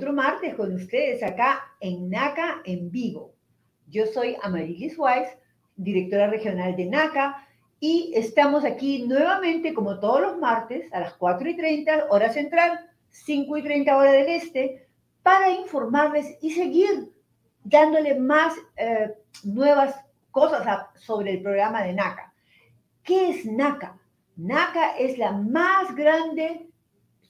Otro martes con ustedes acá en NACA en vivo. Yo soy Amarilis Weiss, directora regional de NACA, y estamos aquí nuevamente, como todos los martes, a las 4 y 30, hora central, 5 y 30, hora del este, para informarles y seguir dándole más eh, nuevas cosas sobre el programa de NACA. ¿Qué es NACA? NACA es la más grande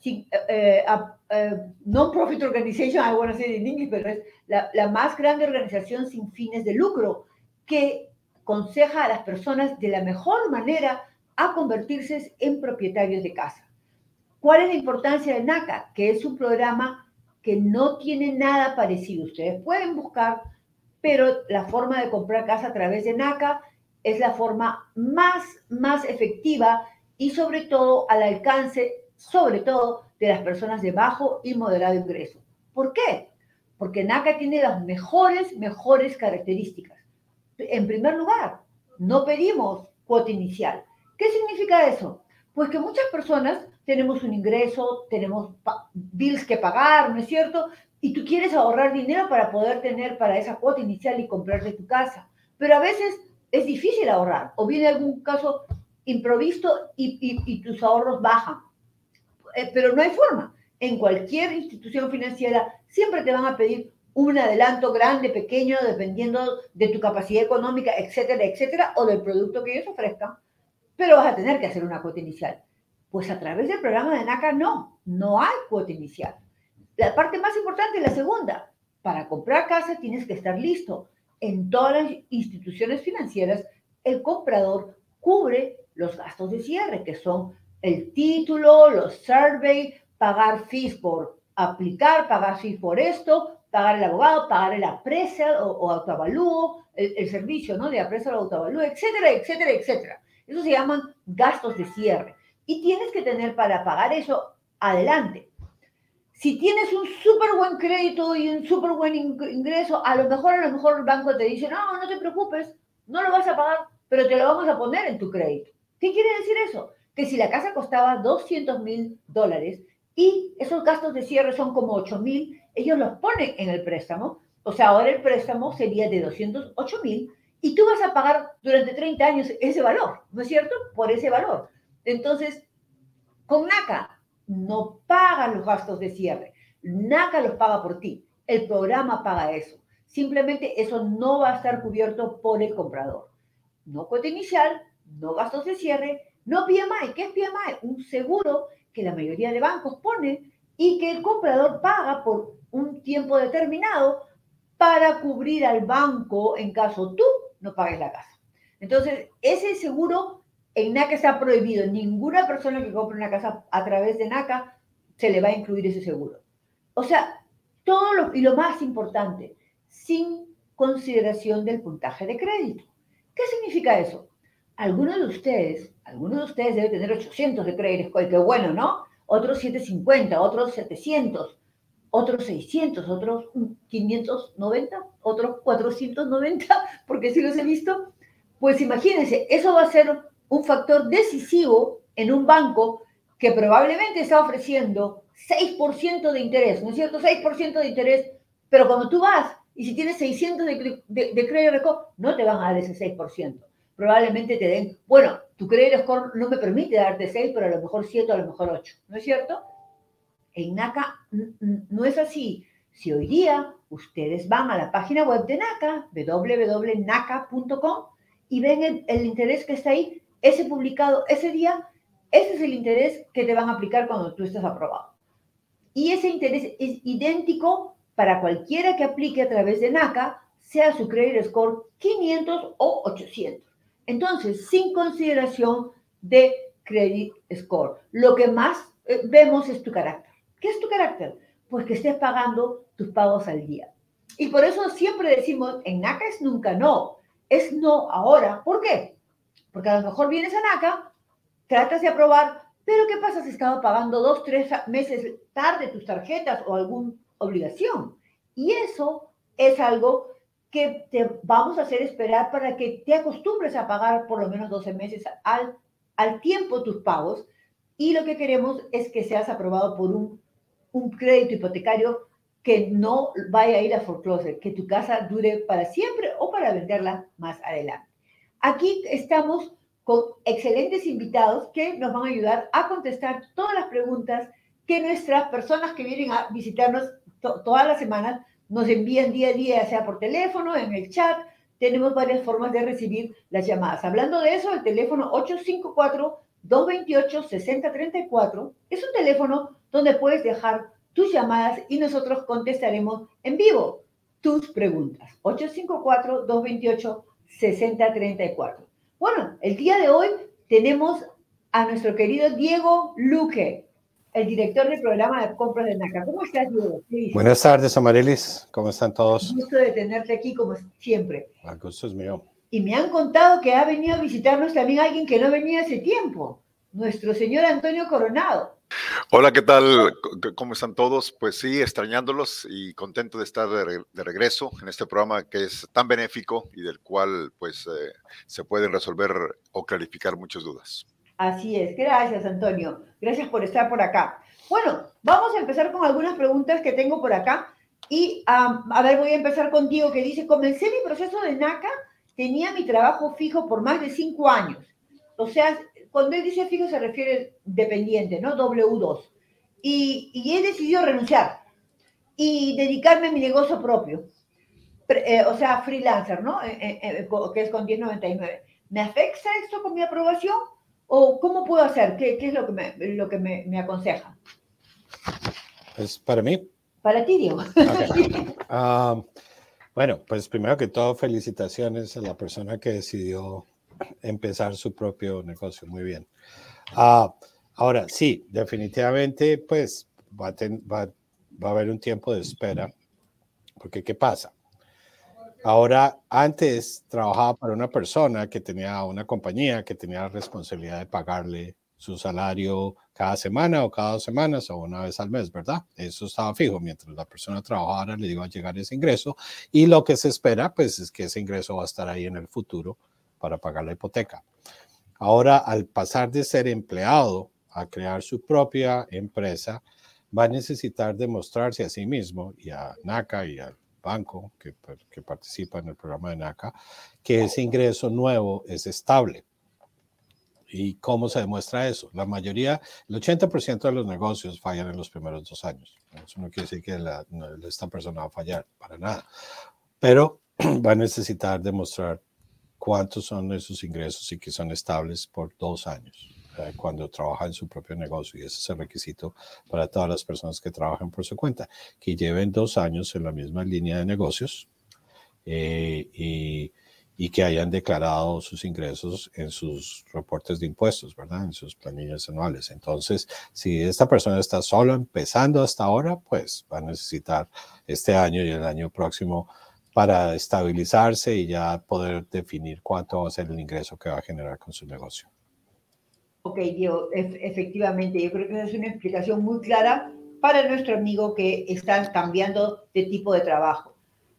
uh, uh, non-profit organization, I want to say English, pero es la, la más grande organización sin fines de lucro que aconseja a las personas de la mejor manera a convertirse en propietarios de casa. ¿Cuál es la importancia de NACA? Que es un programa que no tiene nada parecido. Ustedes pueden buscar, pero la forma de comprar casa a través de NACA es la forma más, más efectiva y sobre todo al alcance sobre todo de las personas de bajo y moderado ingreso. ¿Por qué? Porque NACA tiene las mejores, mejores características. En primer lugar, no pedimos cuota inicial. ¿Qué significa eso? Pues que muchas personas tenemos un ingreso, tenemos bills que pagar, ¿no es cierto? Y tú quieres ahorrar dinero para poder tener para esa cuota inicial y comprarte tu casa. Pero a veces es difícil ahorrar o viene algún caso improvisto y, y tus ahorros bajan. Eh, pero no hay forma. En cualquier institución financiera siempre te van a pedir un adelanto grande, pequeño, dependiendo de tu capacidad económica, etcétera, etcétera, o del producto que ellos ofrezcan, pero vas a tener que hacer una cuota inicial. Pues a través del programa de NACA no, no hay cuota inicial. La parte más importante es la segunda. Para comprar casa tienes que estar listo. En todas las instituciones financieras, el comprador cubre los gastos de cierre, que son el título, los survey, pagar fees por aplicar, pagar fees por esto, pagar el abogado, pagar el aprecio o, autoavalúo, el, servicio ¿no? de aprecio o autoavalúo, etcétera, etcétera, etcétera. Eso se llaman gastos de cierre. Y tienes que tener para pagar eso adelante. Si tienes un súper buen crédito y un súper buen ingreso, a lo mejor, a lo mejor el banco te dice, no, no te preocupes, no lo vas a pagar, pero te lo vamos a poner en tu crédito. ¿Qué quiere decir eso? Que si la casa costaba 200 mil dólares y esos gastos de cierre son como 8 mil, ellos los ponen en el préstamo. O sea, ahora el préstamo sería de 208 mil y tú vas a pagar durante 30 años ese valor, ¿no es cierto? Por ese valor. Entonces, con NACA no pagan los gastos de cierre. NACA los paga por ti. El programa paga eso. Simplemente eso no va a estar cubierto por el comprador. No cuota inicial, no gastos de cierre no PMI, ¿qué es PMI? Un seguro que la mayoría de bancos pone y que el comprador paga por un tiempo determinado para cubrir al banco en caso tú no pagues la casa. Entonces, ese seguro en NACA está prohibido. Ninguna persona que compre una casa a través de NACA se le va a incluir ese seguro. O sea, todo lo, y lo más importante, sin consideración del puntaje de crédito. ¿Qué significa eso? Algunos de ustedes, algunos de ustedes deben tener 800 de credit score, qué bueno, ¿no? Otros 750, otros 700, otros 600, otros 590, otros 490, porque si los he visto. Pues imagínense, eso va a ser un factor decisivo en un banco que probablemente está ofreciendo 6% de interés, ¿no es cierto? 6% de interés, pero cuando tú vas y si tienes 600 de, de, de credit score, no te van a dar ese 6% probablemente te den, bueno, tu credit score no me permite darte 6, pero a lo mejor 7 o a lo mejor 8, ¿no es cierto? En NACA no es así. Si hoy día ustedes van a la página web de NACA, www.naca.com, y ven el, el, interés que está ahí, ese publicado ese día, ese es el interés que te van a aplicar cuando tú estés aprobado. Y ese interés es idéntico para cualquiera que aplique a través de NACA, sea su credit score 500 o 800. Entonces, sin consideración de credit score, lo que más eh, vemos es tu carácter. ¿Qué es tu carácter? Pues que estés pagando tus pagos al día. Y por eso siempre decimos, en NACA es nunca no, es no ahora. ¿Por qué? Porque a lo mejor vienes a NACA, tratas de aprobar, pero ¿qué pasa si estaba pagando dos, tres meses tarde tus tarjetas o alguna obligación? Y eso es algo que te vamos a hacer esperar para que te acostumbres a pagar por lo menos 12 meses al, al tiempo tus pagos. Y lo que queremos es que seas aprobado por un un crédito hipotecario que no vaya a ir a foreclosure, que tu casa dure para siempre o para venderla más adelante. Aquí estamos con excelentes invitados que nos van a ayudar a contestar todas las preguntas que nuestras personas que vienen a visitarnos todas las semanas nos envían día a día, sea por teléfono, en el chat. Tenemos varias formas de recibir las llamadas. Hablando de eso, el teléfono 854-228-6034 es un teléfono donde puedes dejar tus llamadas y nosotros contestaremos en vivo tus preguntas. 854-228-6034. Bueno, el día de hoy tenemos a nuestro querido Diego Luque, el director del programa de compras de NACA. ¿Cómo estás, Diego? Buenas tardes, Amarilis. ¿Cómo están todos? Un gusto de tenerte aquí, como siempre. El gusto es mío. Y me han contado que ha venido a visitarnos también alguien que no venía hace tiempo, nuestro señor Antonio Coronado. Hola, ¿qué tal? ¿Cómo están todos? Pues sí, extrañándolos y contento de estar de, regreso en este programa que es tan benéfico y del cual pues eh, se pueden resolver o clarificar muchas dudas. Así es, gracias Antonio, gracias por estar por acá. Bueno, vamos a empezar con algunas preguntas que tengo por acá y a ver, voy a empezar contigo que dice, comencé mi proceso de NACA, tenía mi trabajo fijo por más de cinco años. O sea, cuando él dice fijo se refiere dependiente, ¿no? W2. Y, y he decidido renunciar y dedicarme a mi negocio propio. Eh, o sea, freelancer, ¿no? Eh, eh, que es con 1099. ¿Me afecta esto con mi aprobación? ¿O cómo puedo hacer? ¿Qué, qué es lo que, me, lo que me, me, aconseja? Pues para mí. Para ti, Diego. Ah, bueno, pues primero que todo, felicitaciones a la persona que decidió empezar su propio negocio. Muy bien. Ah, ahora, sí, definitivamente, pues va a, va, va a haber un tiempo de espera, porque ¿qué pasa? Ahora, antes trabajaba para una persona que tenía una compañía que tenía la responsabilidad de pagarle su salario cada semana o cada dos semanas o una vez al mes, ¿verdad? Eso estaba fijo. Mientras la persona trabajara, le iba a llegar ese ingreso y lo que se espera, pues, es que ese ingreso va a estar ahí en el futuro para pagar la hipoteca. Ahora, al pasar de ser empleado a crear su propia empresa, va a necesitar demostrarse a sí mismo y a NACA y al banco que, que participa en el programa de NACA que ese ingreso nuevo es estable. ¿Y cómo se demuestra eso? La mayoría, el 80% de los negocios fallan en los primeros dos años. Eso no quiere decir que esta persona va a fallar para nada, pero va a necesitar demostrar cuántos son esos ingresos y que son estables por dos años cuando trabaja en su propio negocio. Y ese es el requisito para todas las personas que trabajan por su cuenta, que lleven dos años en la misma línea de negocios eh, y, y, que hayan declarado sus ingresos en sus reportes de impuestos, ¿verdad? En sus planillas anuales. Entonces, si esta persona está solo empezando hasta ahora, pues va a necesitar este año y el año próximo para estabilizarse y ya poder definir cuánto va a ser el ingreso que va a generar con su negocio. Ok, Diego, efectivamente, yo creo que esa es una explicación muy clara para nuestro amigo que está cambiando de tipo de trabajo.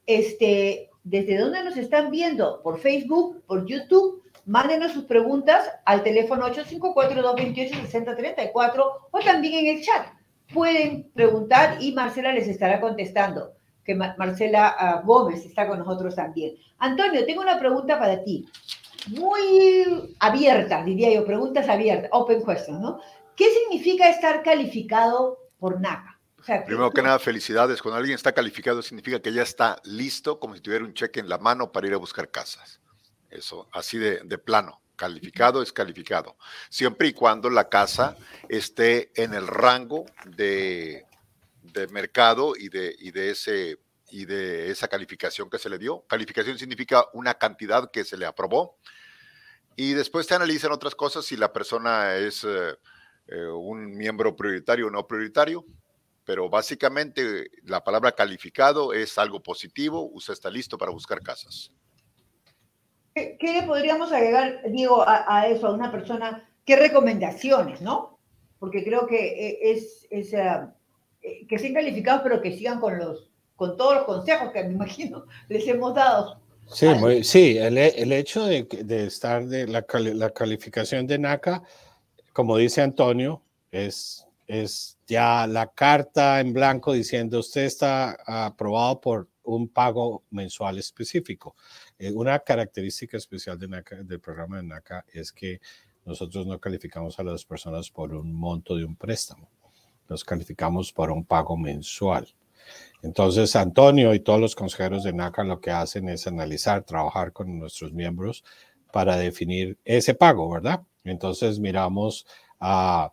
Este, ¿Desde dónde nos están viendo? ¿Por Facebook? ¿Por YouTube? Mándenos sus preguntas al teléfono 854-228-6034 o también en el chat. Pueden preguntar y Marcela les estará contestando que Marcela ah, Gómez está con nosotros también. Antonio, tengo una pregunta para ti. Muy abierta, diría yo, preguntas abiertas, open questions, ¿no? ¿Qué significa estar calificado por NACA? Primero que nada, felicidades. Cuando alguien está calificado significa que ya está listo, como si tuviera un cheque en la mano para ir a buscar casas. Eso, así de, de plano. Calificado es calificado. Siempre y cuando la casa esté en el rango de de mercado y de, y de ese y de esa calificación que se le dio. Calificación significa una cantidad que se le aprobó. Y después te analizan otras cosas si la persona es eh, eh, un miembro prioritario o no prioritario. Pero básicamente la palabra calificado es algo positivo. Usted está listo para buscar casas. ¿Qué, le podríamos agregar, Diego, a, eso, a una persona? ¿Qué recomendaciones, no? Porque creo que eh, es, es eh, que sean calificados, pero que sigan con, los, con todos los consejos que me imagino les hemos dado. Sí, sí el, el, hecho de, de estar de la, la, calificación de NACA, como dice Antonio, es, es ya la carta en blanco diciendo usted está aprobado por un pago mensual específico. Eh, una característica especial de del programa de NACA es que nosotros no calificamos a las personas por un monto de un préstamo, nos calificamos por un pago mensual. Entonces, Antonio y todos los consejeros de NACA lo que hacen es analizar, trabajar con nuestros miembros para definir ese pago, ¿verdad? Entonces, miramos a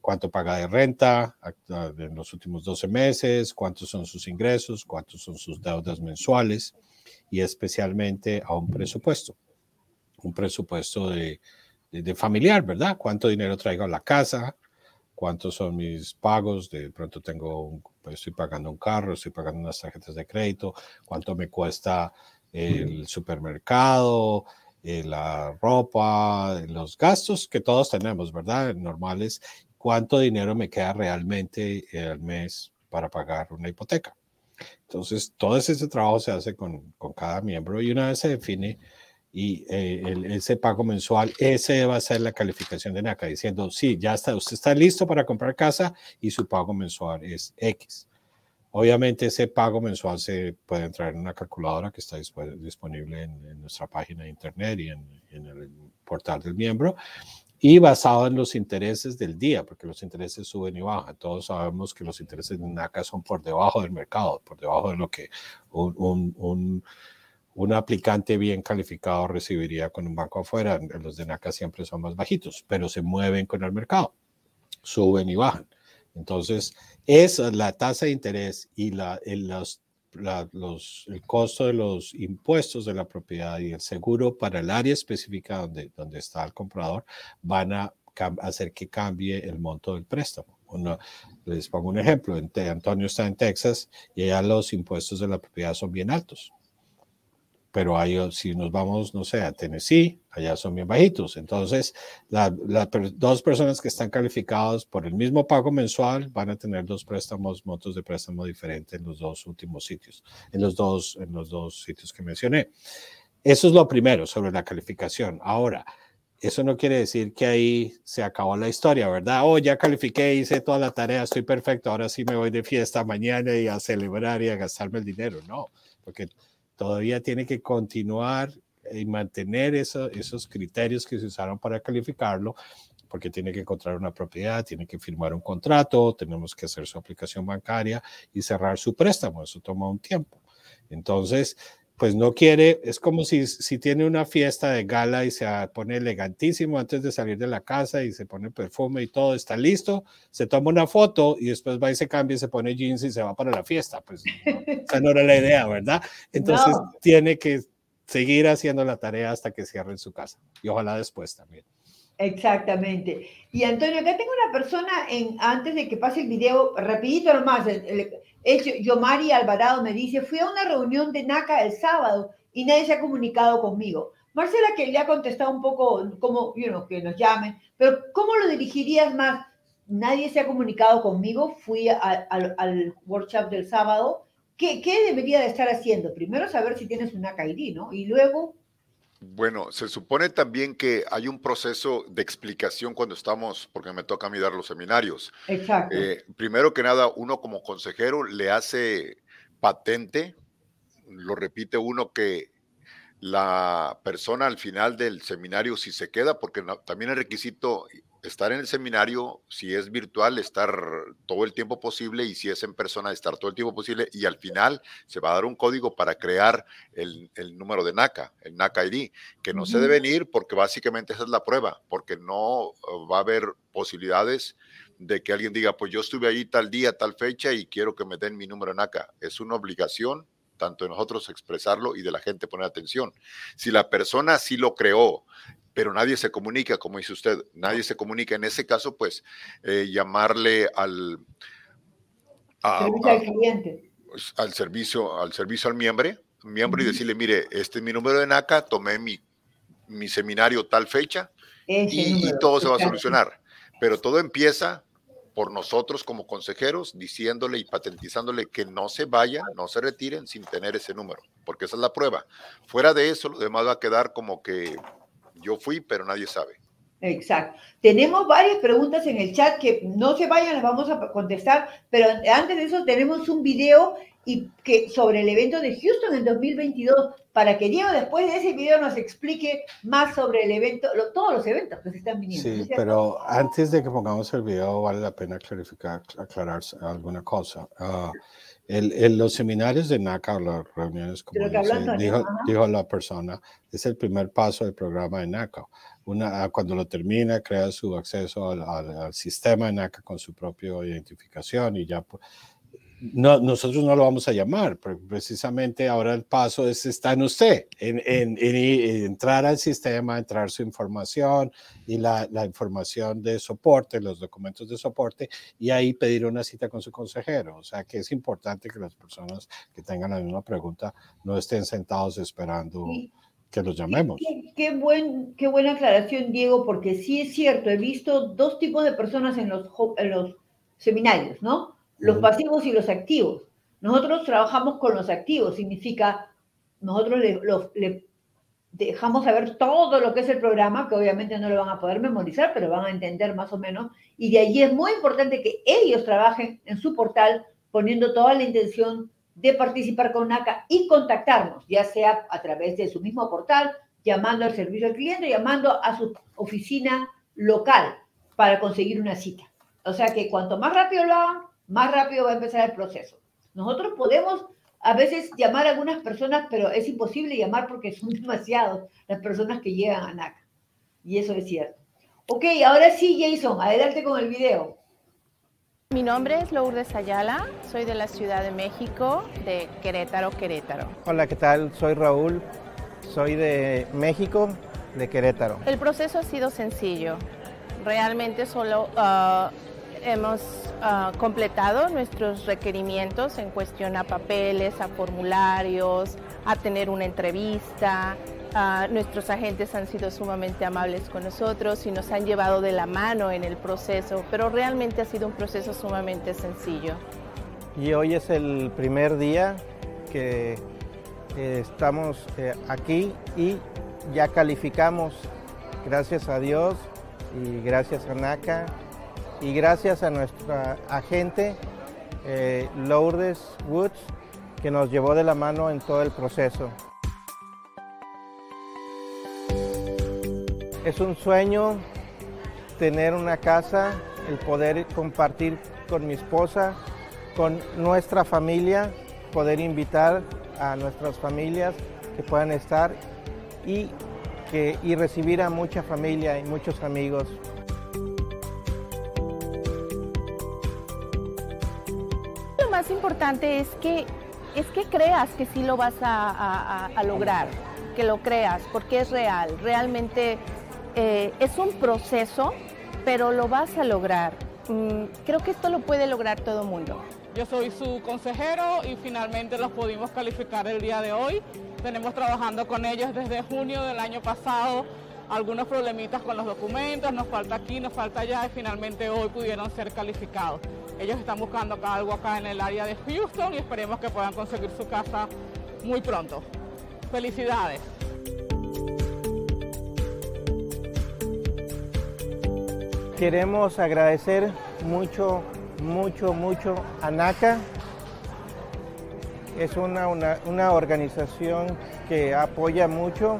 cuánto paga de renta en los últimos 12 meses, cuántos son sus ingresos, cuántos son sus deudas mensuales y especialmente a un presupuesto, un presupuesto de, de, familiar, ¿verdad? ¿Cuánto dinero traigo a la casa? ¿Cuántos son mis pagos? De pronto tengo, pues estoy pagando un carro, estoy pagando unas tarjetas de crédito, ¿cuánto me cuesta el supermercado? Eh, la ropa, los gastos que todos tenemos, ¿verdad? Normales. ¿Cuánto dinero me queda realmente al mes para pagar una hipoteca? Entonces, todo ese trabajo se hace con, con cada miembro y una vez se define y eh, ese pago mensual, ese va a ser la calificación de NACA, diciendo, sí, ya está, usted está listo para comprar casa y su pago mensual es X. Obviamente ese pago mensual se puede entrar en una calculadora que está disponible en, nuestra página de internet y en, el portal del miembro y basado en los intereses del día, porque los intereses suben y bajan. Todos sabemos que los intereses de NACA son por debajo del mercado, por debajo de lo que un, un, un, aplicante bien calificado recibiría con un banco afuera. Los de NACA siempre son más bajitos, pero se mueven con el mercado, suben y bajan. Entonces, es la tasa de interés y el, costo de los impuestos de la propiedad y el seguro para el área específica donde, donde está el comprador van a hacer que cambie el monto del préstamo. les pongo un ejemplo, Antonio está en Texas y allá los impuestos de la propiedad son bien altos pero hay, si nos vamos, no sé, a Tennessee, allá son bien bajitos. Entonces, las dos personas que están calificadas por el mismo pago mensual van a tener dos préstamos, montos de préstamo diferentes en los dos últimos sitios, en los dos, en los dos sitios que mencioné. Eso es lo primero sobre la calificación. Ahora, eso no quiere decir que ahí se acabó la historia, ¿verdad? Oh, ya califiqué, hice toda la tarea, estoy perfecto, ahora sí me voy de fiesta mañana y a celebrar y a gastarme el dinero. No, porque todavía tiene que continuar y mantener esos criterios que se usaron para calificarlo, porque tiene que encontrar una propiedad, tiene que firmar un contrato, tenemos que hacer su aplicación bancaria y cerrar su préstamo. Eso toma un tiempo. Entonces, pues no quiere, es como si, si tiene una fiesta de gala y se pone elegantísimo antes de salir de la casa y se pone perfume y todo, está listo, se toma una foto y después va y se cambia y se pone jeans y se va para la fiesta. Pues esa no era la idea, ¿verdad? Entonces tiene que seguir haciendo la tarea hasta que cierre en su casa y ojalá después también. Exactamente. Y Antonio, acá tengo una persona en, antes de que pase el video, rapidito nomás, es Yomari Alvarado me dice, fui a una reunión de NACA el sábado y nadie se ha comunicado conmigo. Marcela, que le ha contestado un poco como, you know, que nos llamen, pero ¿cómo lo dirigirías más? Nadie se ha comunicado conmigo, fui al workshop del sábado. ¿Qué, ¿Qué, debería de estar haciendo? Primero saber si tienes un NACA ID, ¿no? Y luego bueno, se supone también que hay un proceso de explicación cuando estamos, porque me toca a mí dar los seminarios. Exacto. Eh, primero que nada, uno como consejero le hace patente, lo repite uno que la persona al final del seminario, si se queda, porque también el requisito estar en el seminario, si es virtual, estar todo el tiempo posible y si es en persona, estar todo el tiempo posible y al final se va a dar un código para crear el, número de NACA, el NACA ID, que no se debe ir porque básicamente esa es la prueba, porque no uh, va a haber posibilidades de que alguien diga, pues yo estuve ahí tal día, tal fecha y quiero que me den mi número de NACA. Es una obligación tanto de nosotros expresarlo y de la gente poner atención. Si la persona sí lo creó pero nadie se comunica, como dice usted, nadie se comunica. En ese caso, pues, eh, llamarle al, servicio al cliente. Pues, al servicio, al servicio al miembro, miembro y decirle, mire, este es mi número de NACA, tomé mi, mi seminario tal fecha y, todo se va a solucionar. Pero todo empieza por nosotros como consejeros, diciéndole y patentizándole que no se vayan, no se retiren sin tener ese número, porque esa es la prueba. Fuera de eso, lo demás va a quedar como que yo fui, pero nadie sabe. Exacto. Tenemos varias preguntas en el chat que no se vayan, las vamos a contestar, pero antes de eso tenemos un video y que sobre el evento de Houston en 2022 para que Diego después de ese video nos explique más sobre el evento, todos los eventos que se están viniendo. Sí, pero antes de que pongamos el video vale la pena clarificar, aclarar alguna cosa. Uh, el, los seminarios de NACA o las reuniones, como dijo, dijo, la persona, es el primer paso del programa de NACA. Una, cuando lo termina, crea su acceso al, al, sistema de NACA con su propia identificación y ya no, nosotros no lo vamos a llamar, pero precisamente ahora el paso es, está en usted, en, entrar al sistema, entrar su información y la, información de soporte, los documentos de soporte, y ahí pedir una cita con su consejero. O sea que es importante que las personas que tengan la misma pregunta no estén sentados esperando. que los llamemos. Qué, buen, qué buena aclaración, Diego, porque sí es cierto, he visto dos tipos de personas en los, en los seminarios, ¿no? Los pasivos y los activos. Nosotros trabajamos con los activos, significa, nosotros le, dejamos saber todo lo que es el programa, que obviamente no lo van a poder memorizar, pero van a entender más o menos, y de allí es muy importante que ellos trabajen en su portal poniendo toda la intención de participar con NACA y contactarnos, ya sea a través de su mismo portal, llamando al servicio al cliente, llamando a su oficina local para conseguir una cita. O sea que cuanto más rápido lo hagan, más rápido va a empezar el proceso. Nosotros podemos a veces llamar a algunas personas, pero es imposible llamar porque son demasiados las personas que llegan a NACA. Y eso es cierto. Ok, ahora sí, Jason, adelante con el video. Mi nombre es Lourdes Ayala, soy de la Ciudad de México, de Querétaro, Querétaro. Hola, ¿qué tal? Soy Raúl, soy de México, de Querétaro. El proceso ha sido sencillo. Realmente solo uh, hemos ah, completado nuestros requerimientos en cuestión a papeles, a formularios, a tener una entrevista. Ah, nuestros agentes han sido sumamente amables con nosotros y nos han llevado de la mano en el proceso, pero realmente ha sido un proceso sumamente sencillo. Y hoy es el primer día que estamos eh, aquí y ya calificamos, gracias a Dios y gracias a NACA y gracias a nuestra agente eh, Lourdes Woods que nos llevó de la mano en todo el proceso. Es un sueño tener una casa, el poder compartir con mi esposa, con nuestra familia, poder invitar a nuestras familias que puedan estar y, que, y recibir a mucha familia y muchos amigos. Más importante es que, es que creas que sí lo vas a, lograr, que lo creas, porque es real. Realmente eh, es un proceso, pero lo vas a lograr. Mm, creo que esto lo puede lograr todo el mundo. Yo soy su consejero y finalmente los pudimos calificar el día de hoy. Tenemos trabajando con ellos desde junio del año pasado algunos problemitas con los documentos, nos falta aquí, nos falta allá y finalmente hoy pudieron ser calificados. Ellos están buscando algo acá en el área de Houston y esperemos que puedan conseguir su casa muy pronto. Felicidades. Queremos agradecer mucho, mucho, mucho a NACA. Es una, una organización que apoya mucho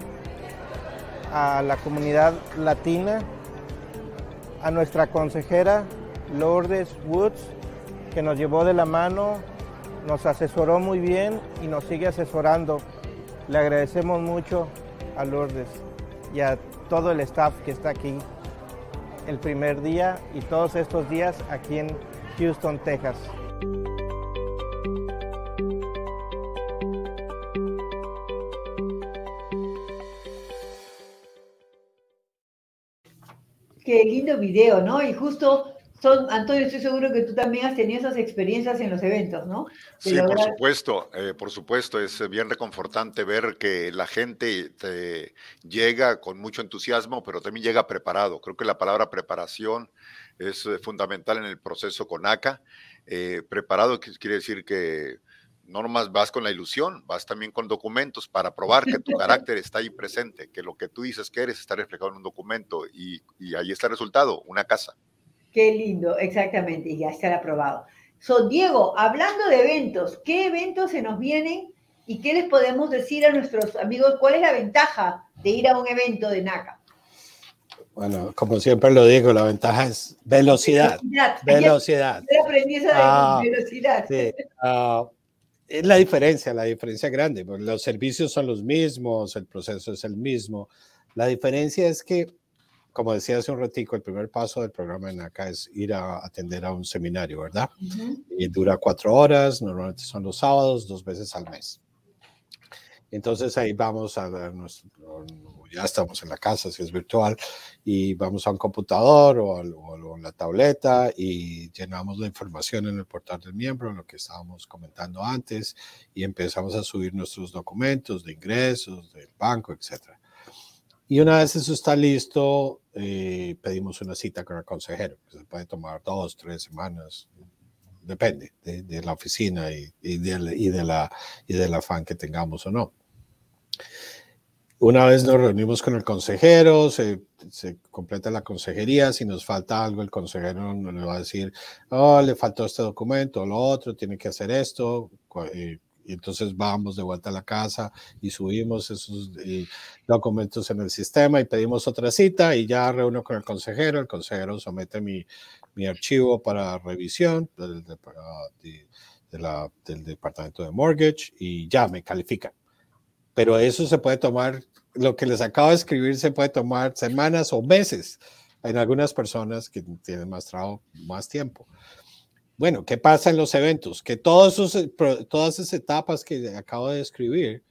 a la comunidad latina, a nuestra consejera Lourdes Woods, que nos llevó de la mano, nos asesoró muy bien y nos sigue asesorando. Le agradecemos mucho a Lourdes y a todo el staff que está aquí el primer día y todos estos días aquí en Houston, Texas. Qué lindo video, ¿no? Y justo son, Antonio, estoy seguro que tú también has tenido esas experiencias en los eventos, ¿no? sí, por supuesto, eh, por supuesto, es bien reconfortante ver que la gente te llega con mucho entusiasmo, pero también llega preparado. Creo que la palabra preparación es eh, fundamental en el proceso con ACA. Eh, preparado quiere decir que no nomás vas con la ilusión, vas también con documentos para probar que tu carácter está ahí presente, que lo que tú dices que eres está reflejado en un documento y, y ahí está el resultado, una casa. Qué lindo, exactamente, y ya está aprobado. So, Diego, hablando de eventos, ¿qué eventos se nos vienen y qué les podemos decir a nuestros amigos? ¿Cuál es la ventaja de ir a un evento de NACA? Bueno, como siempre lo digo, la ventaja es velocidad. Velocidad. aprendí esa velocidad. Sí, ah, es la diferencia, la diferencia grande. Los servicios son los mismos, el proceso es el mismo. La diferencia es que, como decía hace un ratico, el primer paso del programa en acá es ir a atender a un seminario, ¿verdad? Y dura cuatro horas, normalmente son los sábados, dos veces al mes. Entonces ahí vamos a nuestro, ya estamos en la casa, si es virtual, y vamos a un computador o a, la tableta y llenamos la información en el portal del miembro, lo que estábamos comentando antes, y empezamos a subir nuestros documentos de ingresos, del banco, etc. Y una vez eso está listo, eh, pedimos una cita con el consejero, que se puede tomar dos, tres semanas, depende de, la oficina y, y, de, y, de, la, y del afán que tengamos o no. Una vez nos reunimos con el consejero, se, se, completa la consejería, si nos falta algo, el consejero nos va a decir, oh, le faltó este documento, lo otro, tiene que hacer esto, y, entonces vamos de vuelta a la casa y subimos esos documentos en el sistema y pedimos otra cita y ya reúno con el consejero, el consejero somete mi, mi archivo para revisión del, del departamento de mortgage y ya me califican pero eso se puede tomar, lo que les acabo de escribir se puede tomar semanas o meses en algunas personas que tienen más trabajo, más tiempo. Bueno, ¿qué pasa en los eventos? Que esos, todas esas etapas que acabo de describir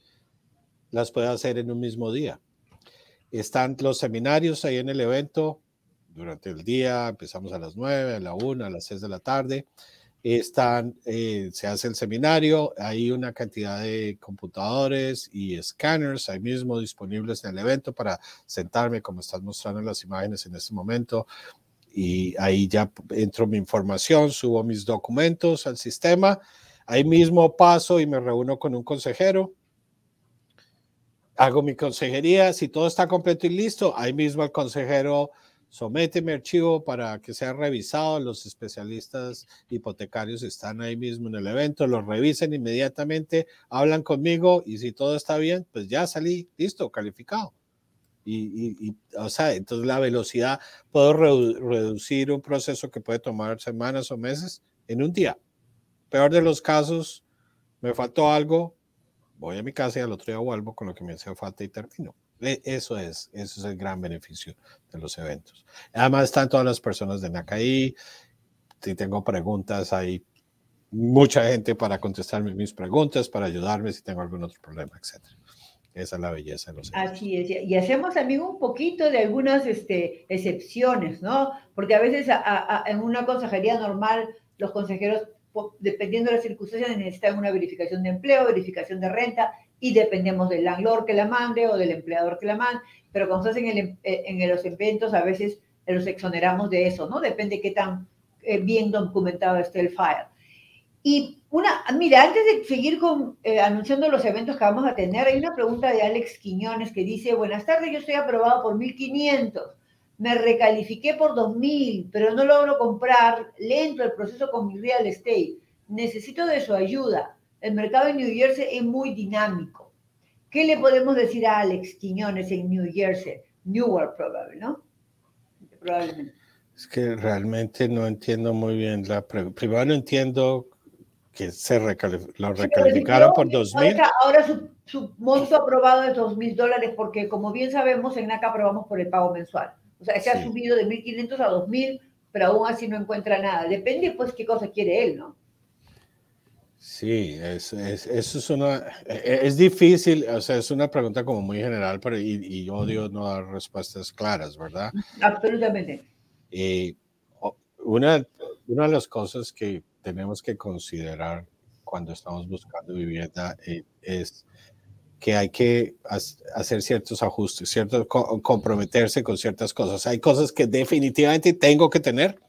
las puede hacer en un mismo día. Están los seminarios ahí en el evento durante el día, empezamos a las 9, a la 1, a las 6 de la tarde eh, se hace el seminario, hay una cantidad de computadores y escáneres ahí mismo disponibles en el evento para sentarme como estás mostrando en las imágenes en este momento y ahí ya entro mi información, subo mis documentos al sistema, ahí mismo paso y me reúno con un consejero, hago mi consejería, si todo está completo y listo, ahí mismo el consejero somete mi archivo para que sea revisado. Los especialistas hipotecarios están ahí mismo en el evento, lo revisen inmediatamente, hablan conmigo y si todo está bien, pues ya salí, listo, calificado. Y, o sea, entonces la velocidad, puedo reducir un proceso que puede tomar semanas o meses en un día. Peor de los casos, me faltó algo, voy a mi casa y al otro día vuelvo con lo que me hace falta y termino. E, eso es, eso es el gran beneficio de los eventos. Además están todas las personas de NACAI. Si tengo preguntas, hay mucha gente para contestarme mis preguntas, para ayudarme si tengo algún otro problema, etc. Esa es la belleza de los eventos. Así es. Y hacemos también un poquito de algunas este, excepciones, ¿no? Porque a veces en una consejería normal los consejeros dependiendo de las circunstancias, necesitan una verificación de empleo, verificación de renta, y dependemos del landlord que la mande o del empleador que la mande, pero cuando estás en, el, em, eh, en los eventos a veces los exoneramos de eso, ¿no? Depende qué tan eh, bien documentado esté el file. Y una, mira, antes de seguir con, eh, anunciando los eventos que vamos a tener, hay una pregunta de Alex Quiñones que dice, buenas tardes, yo estoy aprobado por 1500, me recalifiqué por 2000, pero no logro comprar, lento el proceso con mi real estate, necesito de su ayuda el mercado en New Jersey es muy dinámico. ¿Qué le podemos decir a Alex Quiñones en New Jersey? Newark, probable, ¿no? Es que realmente no entiendo muy bien la pregunta. Primero no entiendo que se lo recalificaron por 2.000. Ahora, su, su, monto aprobado es 2.000 dólares porque como bien sabemos en NACA aprobamos por el pago mensual. O sea, se ha subido de 1.500 a 2.000, pero aún así no encuentra nada. Depende pues qué cosa quiere él, ¿no? Sí, es, es, eso es una, e, e, es difícil, o sea, es una pregunta como muy general, pero y, y odio no dar respuestas claras, ¿verdad? Absolutamente. Y una, una de las cosas que tenemos que considerar cuando estamos buscando vivienda eh, es que hay que hacer ciertos ajustes, cierto, comprometerse con ciertas cosas. Hay cosas que definitivamente tengo que tener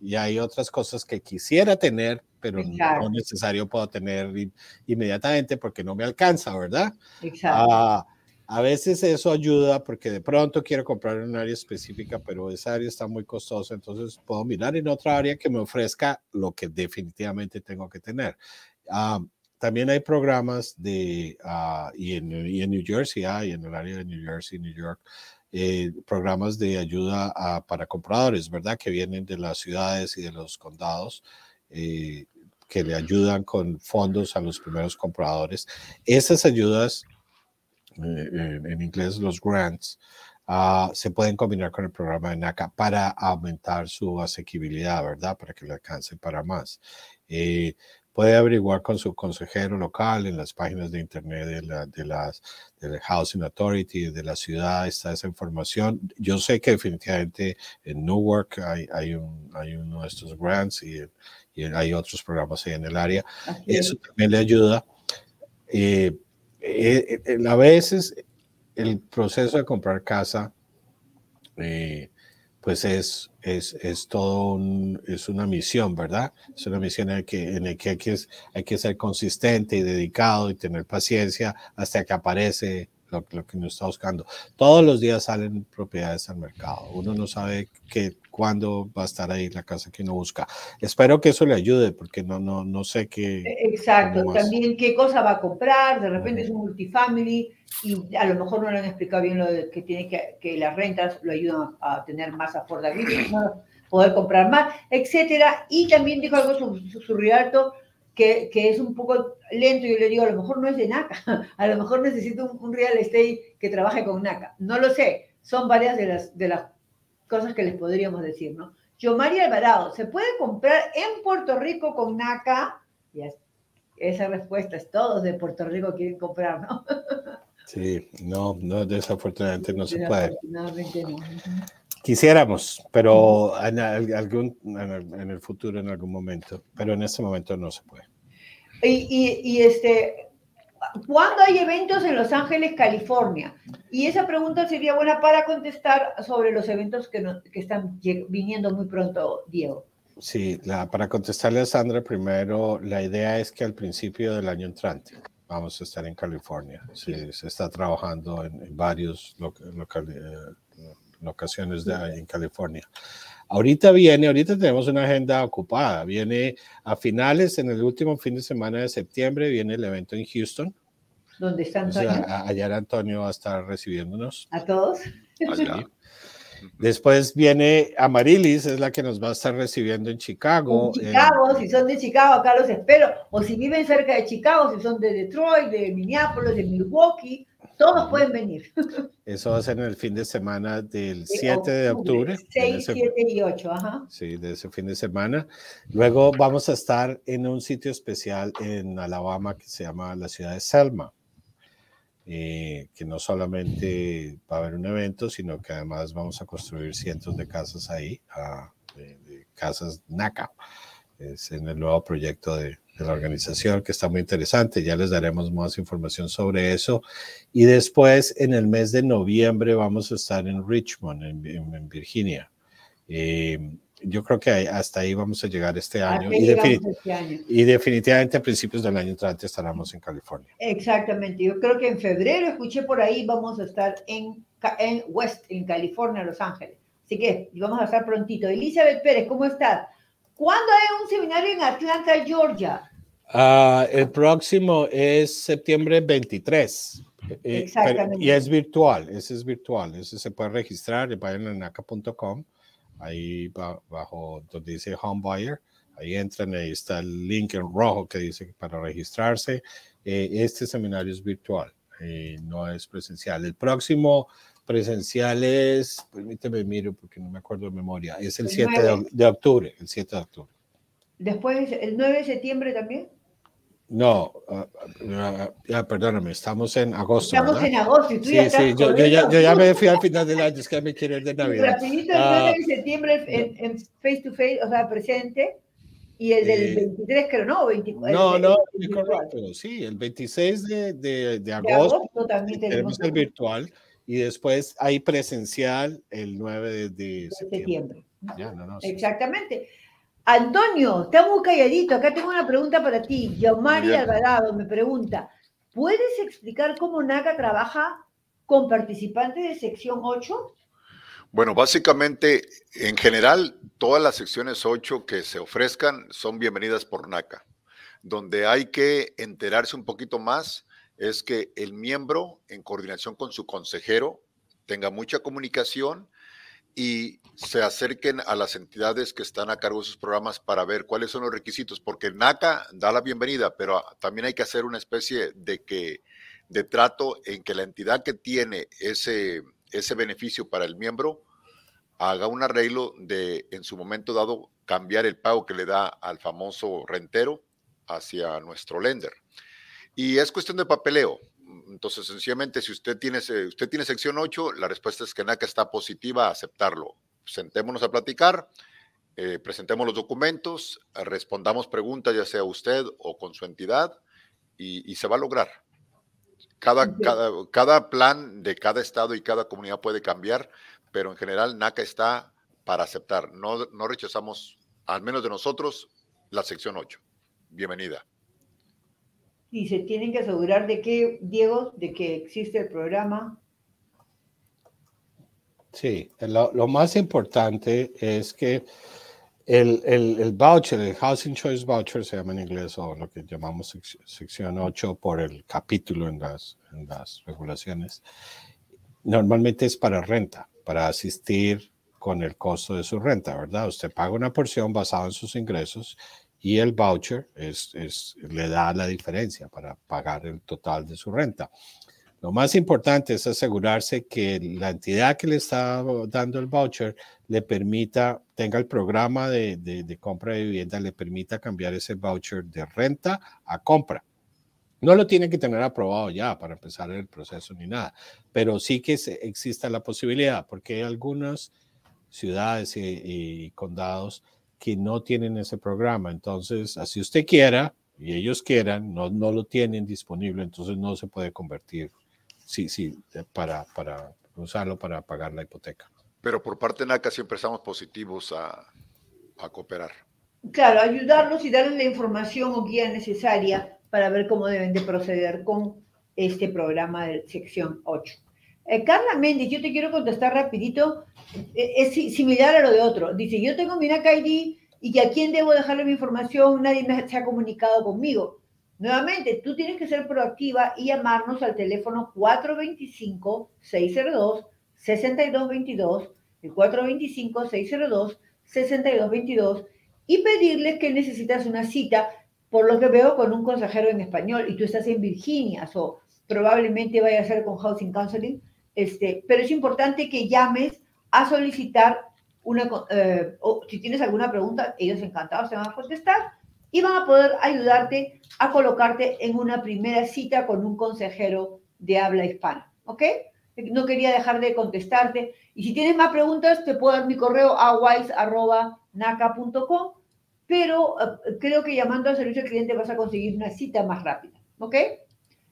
y hay otras cosas que quisiera tener, pero Exacto. no necesario puedo tener in- inmediatamente porque no me alcanza, ¿verdad? Exacto. Ah, a veces eso ayuda porque de pronto quiero comprar en un área específica, pero esa área está muy costosa, entonces puedo mirar en otra área que me ofrezca lo que definitivamente tengo que tener. Ah, también hay programas de, ah, y, en, y en New Jersey hay, en el área de New Jersey, New York, eh, programas de ayuda a- para compradores, ¿verdad? Que vienen de las ciudades y de los condados, eh, que le ayudan con fondos a los primeros compradores. Esas ayudas en, en inglés los grants, ah, se pueden combinar con el programa de NACA para aumentar su asequibilidad, ¿verdad? Para que le alcance para más. Eh, puede averiguar con su consejero local en las páginas de internet de, la, de las del Housing Authority, de la ciudad, está esa información. Yo sé que definitivamente en Newark hay, hay, un, hay uno de estos grants y, y hay otros programas ahí en el área. Así es. Eso también le ayuda. Eh, eh, eh, a veces el proceso de comprar casa, eh, pues es, es, es todo un, es una misión, ¿verdad? Es una misión en la que, en el que, hay, que hay que ser consistente y dedicado y tener paciencia hasta que aparece lo, lo que uno está buscando. Todos los días salen propiedades al mercado. Uno no sabe que, cuándo va a estar ahí la casa que uno busca. Espero que eso le ayude porque no, no, no sé qué. Exacto, también qué cosa va a comprar, de repente es un multifamily y a lo mejor no le han explicado bien lo de que tiene que, que las rentas lo ayudan a, tener más affordability, poder comprar más, etcétera. Y también dijo algo su, su, su que, que, es un poco lento, yo le digo, a lo mejor no es de NACA, a lo mejor necesito un, un real estate que trabaje con NACA. No lo sé, son varias de las, de las cosas que les podríamos decir, ¿no? Yo, María Alvarado, ¿se puede comprar en Puerto Rico con NACA? Ya, esa respuesta es, todos de Puerto Rico quieren comprar, ¿no? Sí, no, no desafortunadamente no se puede. Desafortunadamente no. Quisiéramos, pero en, algún, en, el, futuro, en algún momento, pero en este momento no se puede. Y, y, y este, ¿cuándo hay eventos en Los Ángeles, California? Y esa pregunta sería buena para contestar sobre los eventos que, no, que están viniendo muy pronto, Diego. Sí, la, para contestarle a Sandra primero, la idea es que al principio del año entrante vamos a estar en California. Se, se está trabajando en, en varios local, local, eh, locaciones de, en California. Ahorita viene, ahorita tenemos una agenda ocupada. Viene a finales, en el último fin de semana de septiembre, viene el evento en Houston. ¿Dónde está Antonio? O sea, ayer Antonio va a estar recibiéndonos. ¿A todos? Allá. Después viene Amarilis, es la que nos va a estar recibiendo en Chicago. En Chicago, eh, si son de Chicago, acá los espero. O si viven cerca de Chicago, si son de Detroit, de Minneapolis, de Milwaukee, todos pueden venir. Eso va a ser en el fin de semana del 7 de octubre. 6, ese, 7 y 8, ajá. Sí, de ese fin de semana. Luego vamos a estar en un sitio especial en Alabama que se llama la ciudad de Selma. Eh, que no solamente va a haber un evento, sino que además vamos a construir cientos de casas ahí, uh, de, de casas NACA. Es en el nuevo proyecto de, de, la organización que está muy interesante. Ya les daremos más información sobre eso. Y después, en el mes de noviembre, vamos a estar en Richmond, en, en, en Virginia. Eh, yo creo que hasta ahí vamos a llegar este año. Y, defini este año. y, definitivamente a principios del año entrante estaremos en California. Exactamente. Yo creo que en febrero, escuché por ahí, vamos a estar en, en West, en California, Los Ángeles. Así que vamos a estar prontito. Elizabeth Pérez, ¿cómo estás? ¿Cuándo hay un seminario en Atlanta, Georgia? Uh, el próximo es septiembre 23. Exactamente. Eh, y es virtual, ese es virtual, ese se puede registrar, vayan a naca.com ahí bajo donde dice Home Buyer, ahí entran, ahí está el link en rojo que dice para registrarse. Eh, este seminario es virtual, eh, no es presencial. El próximo presencial es, permíteme miro porque no me acuerdo de memoria, es el, el 7 de, de, octubre, el 7 de octubre. Después, el 9 de septiembre también. No, uh, uh, uh, perdóname, estamos en agosto. Estamos ¿verdad? en agosto y tú sí, ya sí, yo, yo, ya, yo, ya, me fui al final del año, es que me quiero ir de Navidad. Rapidito, el 9 de septiembre en, en, face to face, o sea, presente, y el del eh, 23 creo, no, 24. No, el, no, el, es correcto, sí, el 26 de, de, de, agosto, de agosto también tenemos, el virtual y después hay presencial el 9 de, de septiembre. septiembre. Ya, no, no, sí, Exactamente. Antonio, está muy calladito. Acá tengo una pregunta para ti. Yomari. Alvarado me pregunta, ¿puedes explicar cómo NACA trabaja con participantes de sección 8? Bueno, básicamente, en general, todas las secciones 8 que se ofrezcan son bienvenidas por NACA. Donde hay que enterarse un poquito más es que el miembro, en coordinación con su consejero, tenga mucha comunicación y se acerquen a las entidades que están a cargo de sus programas para ver cuáles son los requisitos, porque NACA da la bienvenida, pero también hay que hacer una especie de que de trato en que la entidad que tiene ese, ese beneficio para el miembro haga un arreglo de, en su momento dado, cambiar el pago que le da al famoso rentero hacia nuestro lender. Y es cuestión de papeleo. Entonces, sencillamente, si usted tiene, usted tiene sección 8, la respuesta es que NACA está positiva a aceptarlo. Sentémonos a platicar, eh, presentemos los documentos, respondamos preguntas, ya sea usted o con su entidad, y, y se va a lograr. Cada, cada, cada plan de cada estado y cada comunidad puede cambiar, pero en general NACA está para aceptar. No, no rechazamos, al menos de nosotros, la sección 8. Bienvenida. Y se tienen que asegurar de que, Diego, de que existe el programa. Sí, lo, lo más importante es que el, el, el, voucher, el Housing Choice Voucher se llama en inglés o lo que llamamos sec sección 8 por el capítulo en las, en las regulaciones, normalmente es para renta, para asistir con el costo de su renta, ¿verdad? Usted paga una porción basada en sus ingresos y el voucher es, es, le da la diferencia para pagar el total de su renta. Lo más importante es asegurarse que la entidad que le está dando el voucher le permita, tenga el programa de, de, de, compra de vivienda, le permita cambiar ese voucher de renta a compra. No lo tiene que tener aprobado ya para empezar el proceso ni nada, pero sí que se, exista la posibilidad, porque hay algunas ciudades y, y condados que no tienen ese programa. Entonces, así usted quiera y ellos quieran, no, no lo tienen disponible, entonces no se puede convertir sí, sí, para, para usarlo para pagar la hipoteca. Pero por parte de NACA siempre estamos positivos a, a cooperar. Claro, ayudarlos y darles la información o guía necesaria para ver cómo deben de proceder con este programa de sección 8. Eh, Carla Méndez, yo te quiero contestar rapidito, eh, es similar a lo de otro. Dice, yo tengo mi NACA ID y a quién debo dejarle mi información, nadie me se ha comunicado conmigo. Nuevamente, tú tienes que ser proactiva y llamarnos al teléfono 425-602-6222, el 425-602-6222, y pedirles que necesitas una cita, por lo que veo, con un consejero en español, y tú estás en Virginia, o probablemente vaya a ser con Housing Counseling, este, pero es importante que llames a solicitar una, eh, o si tienes alguna pregunta, ellos encantados te van a contestar y van a poder ayudarte a colocarte en una primera cita con un consejero de habla hispana, ¿ok? No quería dejar de contestarte. Y si tienes más preguntas, te puedo dar mi correo a wise.naca.com, pero uh, creo que llamando al servicio al cliente vas a conseguir una cita más rápida, ¿ok?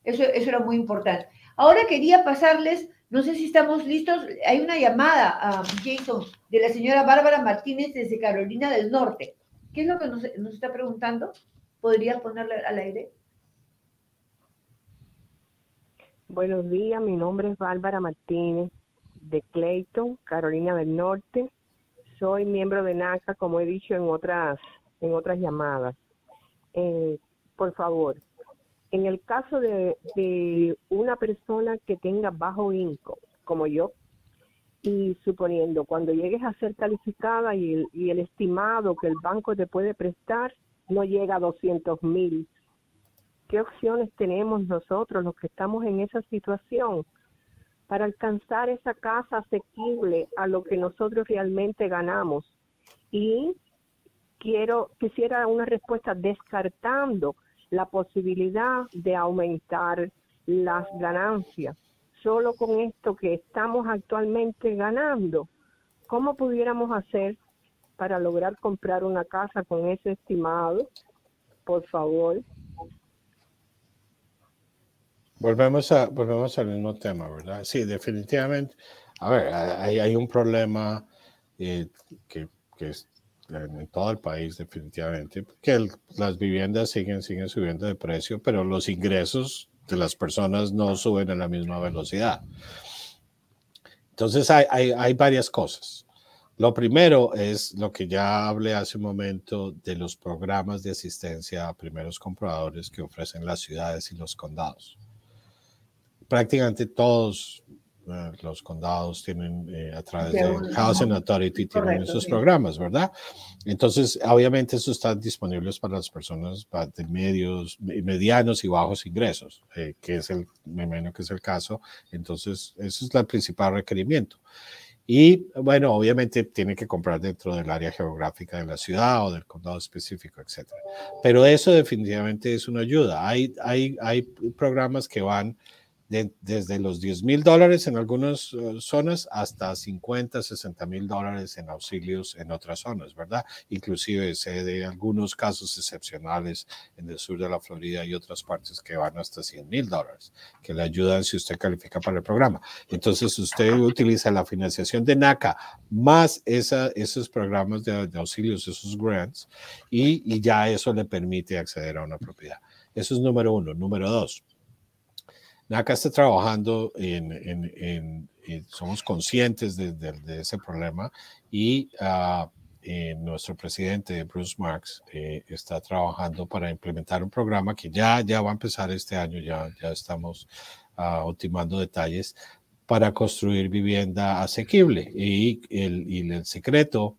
Eso, eso era muy importante. Ahora quería pasarles, no sé si estamos listos, hay una llamada, um, Jason, de la señora Bárbara Martínez desde Carolina del Norte. ¿Qué es lo que nos, nos está preguntando? ¿Podrías ponerle al aire? Buenos días, mi nombre es Bárbara Martínez de Clayton, Carolina del Norte. Soy miembro de NACA, como he dicho en otras, en otras llamadas. Eh, por favor, en el caso de, una persona que tenga bajo income, como yo, y suponiendo cuando llegues a ser calificada y el, y el estimado que el banco te puede prestar no llega a 200 mil, ¿qué opciones tenemos nosotros los que estamos en esa situación para alcanzar esa casa asequible a lo que nosotros realmente ganamos? Y quiero quisiera una respuesta descartando la posibilidad de aumentar las ganancias solo con esto que estamos actualmente ganando, ¿cómo pudiéramos hacer para lograr comprar una casa con ese estimado? Por favor. Volvemos, a, volvemos al mismo tema, ¿verdad? Sí, definitivamente. A ver, hay, hay un problema eh, que, que en, todo el país definitivamente, porque las viviendas siguen, siguen subiendo de precio, pero los ingresos de las personas no suben a la misma velocidad. Entonces hay, hay, hay varias cosas. Lo primero es lo que ya hablé hace un momento de los programas de asistencia a primeros compradores que ofrecen las ciudades y los condados. Prácticamente todos los condados tienen eh, a través de Housing Authority tienen esos programas, ¿verdad? Entonces, obviamente, eso está disponibles para las personas de medios, medianos y bajos ingresos, eh, que es el, me imagino que es el caso. Entonces, ese es el principal requerimiento. Y bueno, obviamente tiene que comprar dentro del área geográfica de la ciudad o del condado específico, etc. Pero eso definitivamente es una ayuda. Hay, hay, hay programas que van desde los 10 mil dólares en algunas eh, zonas hasta 50, 60 mil dólares en auxilios en otras zonas, ¿verdad? Inclusive sé de algunos casos excepcionales en el sur de la Florida y otras partes que van hasta 100 mil dólares, que le ayudan si usted califica para el programa. Entonces usted utiliza la financiación de NACA más esos programas de, auxilios, esos grants, y ya eso le permite acceder a una propiedad. Eso es número uno. Número dos NACA está trabajando en, en, somos conscientes de, ese problema y uh, nuestro presidente Bruce Marks eh, está trabajando para implementar un programa que ya, ya va a empezar este año, ya, ya estamos uh, ultimando detalles para construir vivienda asequible. Y el, y el secreto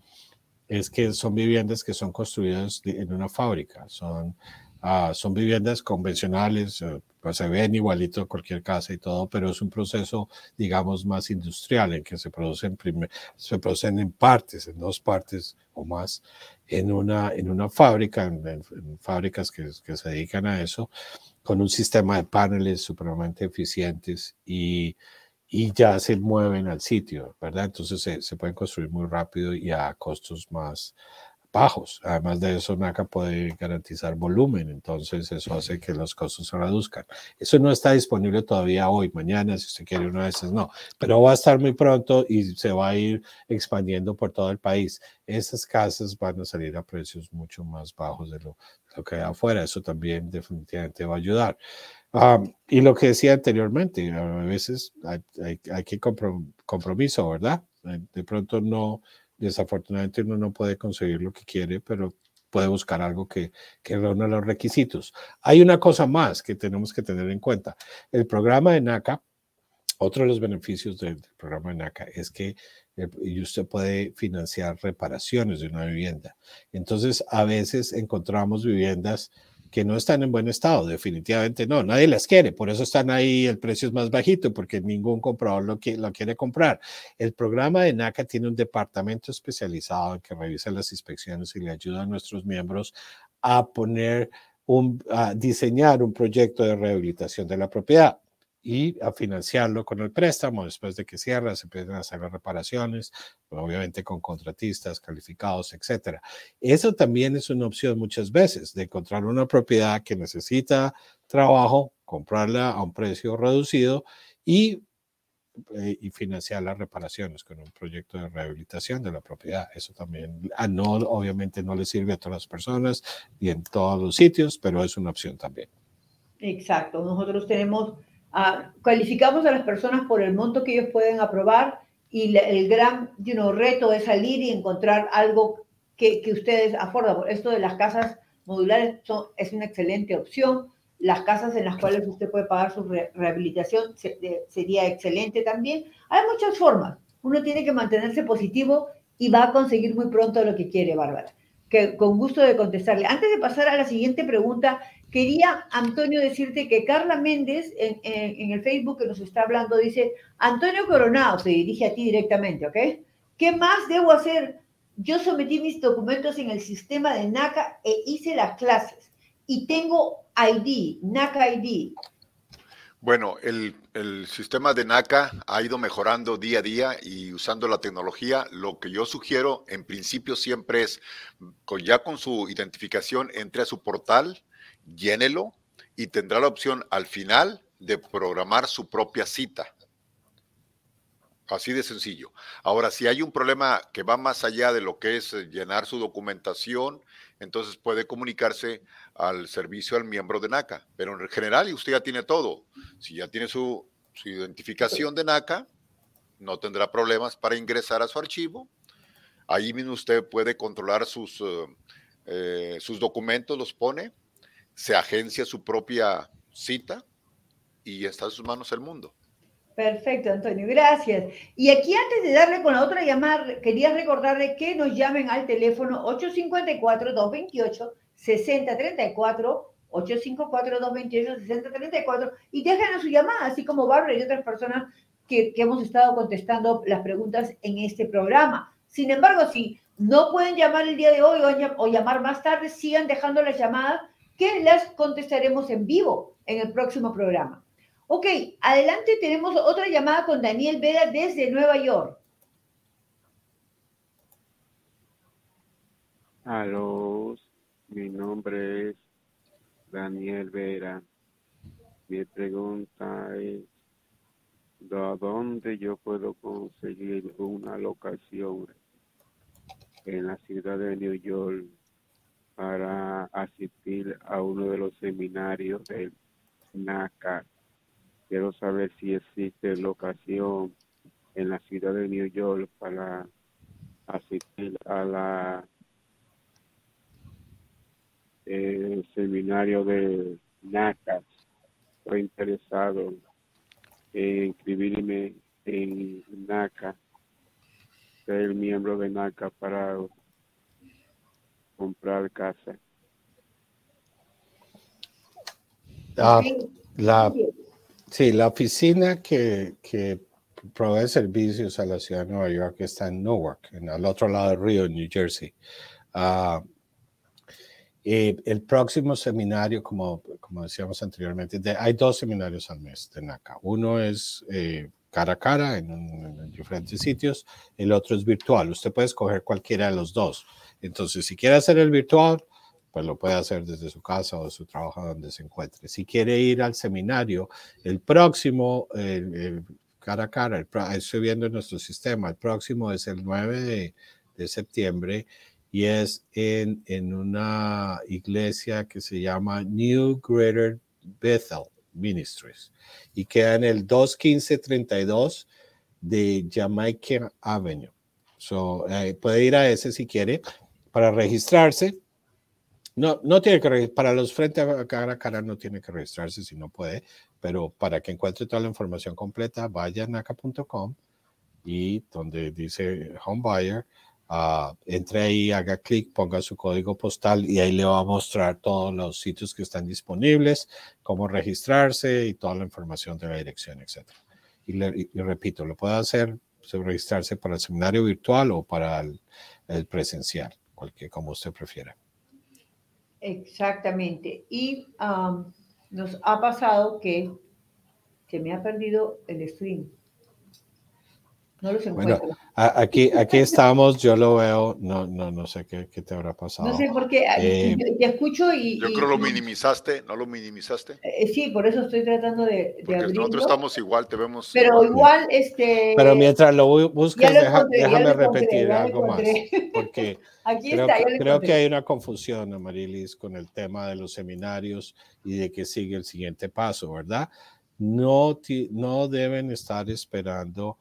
es que son viviendas que son construidas en una fábrica, son Ah, son viviendas convencionales, eh, pues se ven igualito cualquier casa y todo, pero es un proceso, digamos, más industrial en que se producen, se producen en partes, en dos partes o más, en una, en una fábrica, en, fábricas que, que, se dedican a eso, con un sistema de paneles supremamente eficientes y, y ya se mueven al sitio, ¿verdad? Entonces se, se pueden construir muy rápido y a costos más, bajos. Además de eso, NACA puede garantizar volumen, entonces eso hace que los costos se reduzcan. Eso no está disponible todavía hoy, mañana, si usted quiere una de esas, no, pero va a estar muy pronto y se va a ir expandiendo por todo el país. Esas casas van a salir a precios mucho más bajos de lo, que hay afuera. Eso también definitivamente va a ayudar. y lo que decía anteriormente, a veces hay, hay que compromiso, ¿verdad? De pronto no Desafortunadamente uno no puede conseguir lo que quiere, pero puede buscar algo que, que reúna los requisitos. Hay una cosa más que tenemos que tener en cuenta. El programa de NACA, otro de los beneficios del, programa de NACA es que eh, usted puede financiar reparaciones de una vivienda. Entonces, a veces encontramos viviendas que no están en buen estado, definitivamente no, nadie las quiere, por eso están ahí, el precio es más bajito, porque ningún comprador lo, lo quiere comprar. El programa de NACA tiene un departamento especializado que revisa las inspecciones y le ayuda a nuestros miembros a poner un, a diseñar un proyecto de rehabilitación de la propiedad y a financiarlo con el préstamo. Después de que cierra, se empiezan a hacer las reparaciones, obviamente con contratistas calificados, etcétera. Eso también es una opción muchas veces de encontrar una propiedad que necesita trabajo, comprarla a un precio reducido y, eh, y financiar las reparaciones con un proyecto de rehabilitación de la propiedad. Eso también, ah, no, obviamente no le sirve a todas las personas y en todos los sitios, pero es una opción también. Exacto. Nosotros tenemos calificamos a las personas por el monto que ellos pueden aprobar y el gran you reto es salir y encontrar algo que, que ustedes afordan. Esto de las casas modulares son, es una excelente opción. Las casas en las cuales usted puede pagar su rehabilitación sería excelente también. Hay muchas formas. Uno tiene que mantenerse positivo y va a conseguir muy pronto lo que quiere, Bárbara. Que con gusto de contestarle. Antes de pasar a la siguiente pregunta, Quería, Antonio, decirte que Carla Méndez en, el Facebook que nos está hablando dice, Antonio Coronado, se dirige a ti directamente, ¿ok? ¿Qué más debo hacer? Yo sometí mis documentos en el sistema de NACA e hice las clases y tengo ID, NACA ID. Bueno, el, el, sistema de NACA ha ido mejorando día a día y usando la tecnología. Lo que yo sugiero en principio siempre es, ya con su identificación, entre a su portal, llénelo y tendrá la opción al final de programar su propia cita. Así de sencillo. Ahora, si hay un problema que va más allá de lo que es eh, llenar su documentación, entonces puede comunicarse al servicio al miembro de NACA. Pero en general, y usted ya tiene todo. Si ya tiene su, identificación de NACA, no tendrá problemas para ingresar a su archivo. Ahí mismo usted puede controlar sus, eh, eh, sus documentos, los pone, se agencia su propia cita y está en sus manos el mundo. Perfecto, Antonio, gracias. Y aquí antes de darle con la otra llamada, quería recordarle que nos llamen al teléfono 854-228-6034, 854-228-6034, y déjenos su llamada, así como Bárbara y otras personas que, que hemos estado contestando las preguntas en este programa. Sin embargo, si no pueden llamar el día de hoy o, llamar más tarde, sigan dejando las llamadas las contestaremos en vivo en el próximo programa. Ok, adelante tenemos otra llamada con Daniel Vera desde Nueva York. Aló, mi nombre es Daniel Vera. Mi pregunta es, ¿de dónde yo puedo conseguir una locación en la ciudad de New York para asistir a uno de los seminarios del NACA Quiero saber si existe locación en la ciudad de New York para asistir a la eh, seminario de NACA. Estoy interesado en inscribirme en NACA, ser miembro de NACA para comprar casa. Ah, la Sí, la oficina que, que provee servicios a la ciudad de Nueva York está en Newark, en el otro lado del río, en New Jersey. Uh, el próximo seminario, como, como decíamos anteriormente, hay dos seminarios al mes de NACA. Uno es eh, cara a cara en, en, diferentes sitios, el otro es virtual. Usted puede escoger cualquiera de los dos. Entonces, si quiere hacer el virtual, pues lo puede hacer desde su casa o de su trabajo donde se encuentre. Si quiere ir al seminario, el próximo, cara a cara, estoy viendo en nuestro sistema, el próximo es el 9 de, septiembre y es en, en, una iglesia que se llama New Greater Bethel Ministries y queda en el 21532 de Jamaica Avenue. So, eh, puede ir a ese si quiere para registrarse no, no tiene que para los frente a cara a cara no tiene que registrarse si no puede, pero para que encuentre toda la información completa, vaya a naca.com y donde dice home buyer, uh, entre ahí, haga clic, ponga su código postal y ahí le va a mostrar todos los sitios que están disponibles, cómo registrarse y toda la información de la dirección, etc. Y, le, repito, lo puede hacer, registrarse para el seminario virtual o para el, el presencial, cualquier como usted prefiera. Exactamente. Y nos ha pasado que se me ha perdido el stream. No los encuentro. Bueno, aquí, aquí estamos, yo lo veo, no, no, no sé qué, qué te habrá pasado. No sé por qué, eh, yo, escucho y... Yo creo lo minimizaste, ¿no lo minimizaste? Eh, sí, por eso estoy tratando de, de Porque nosotros estamos igual, te vemos... Pero igual, este... Pero mientras lo buscas, déjame repetir algo más, porque Aquí creo, está, que, creo que hay una confusión, Amarilis, con el tema de los seminarios y de que sigue el siguiente paso, ¿verdad? No, no deben estar esperando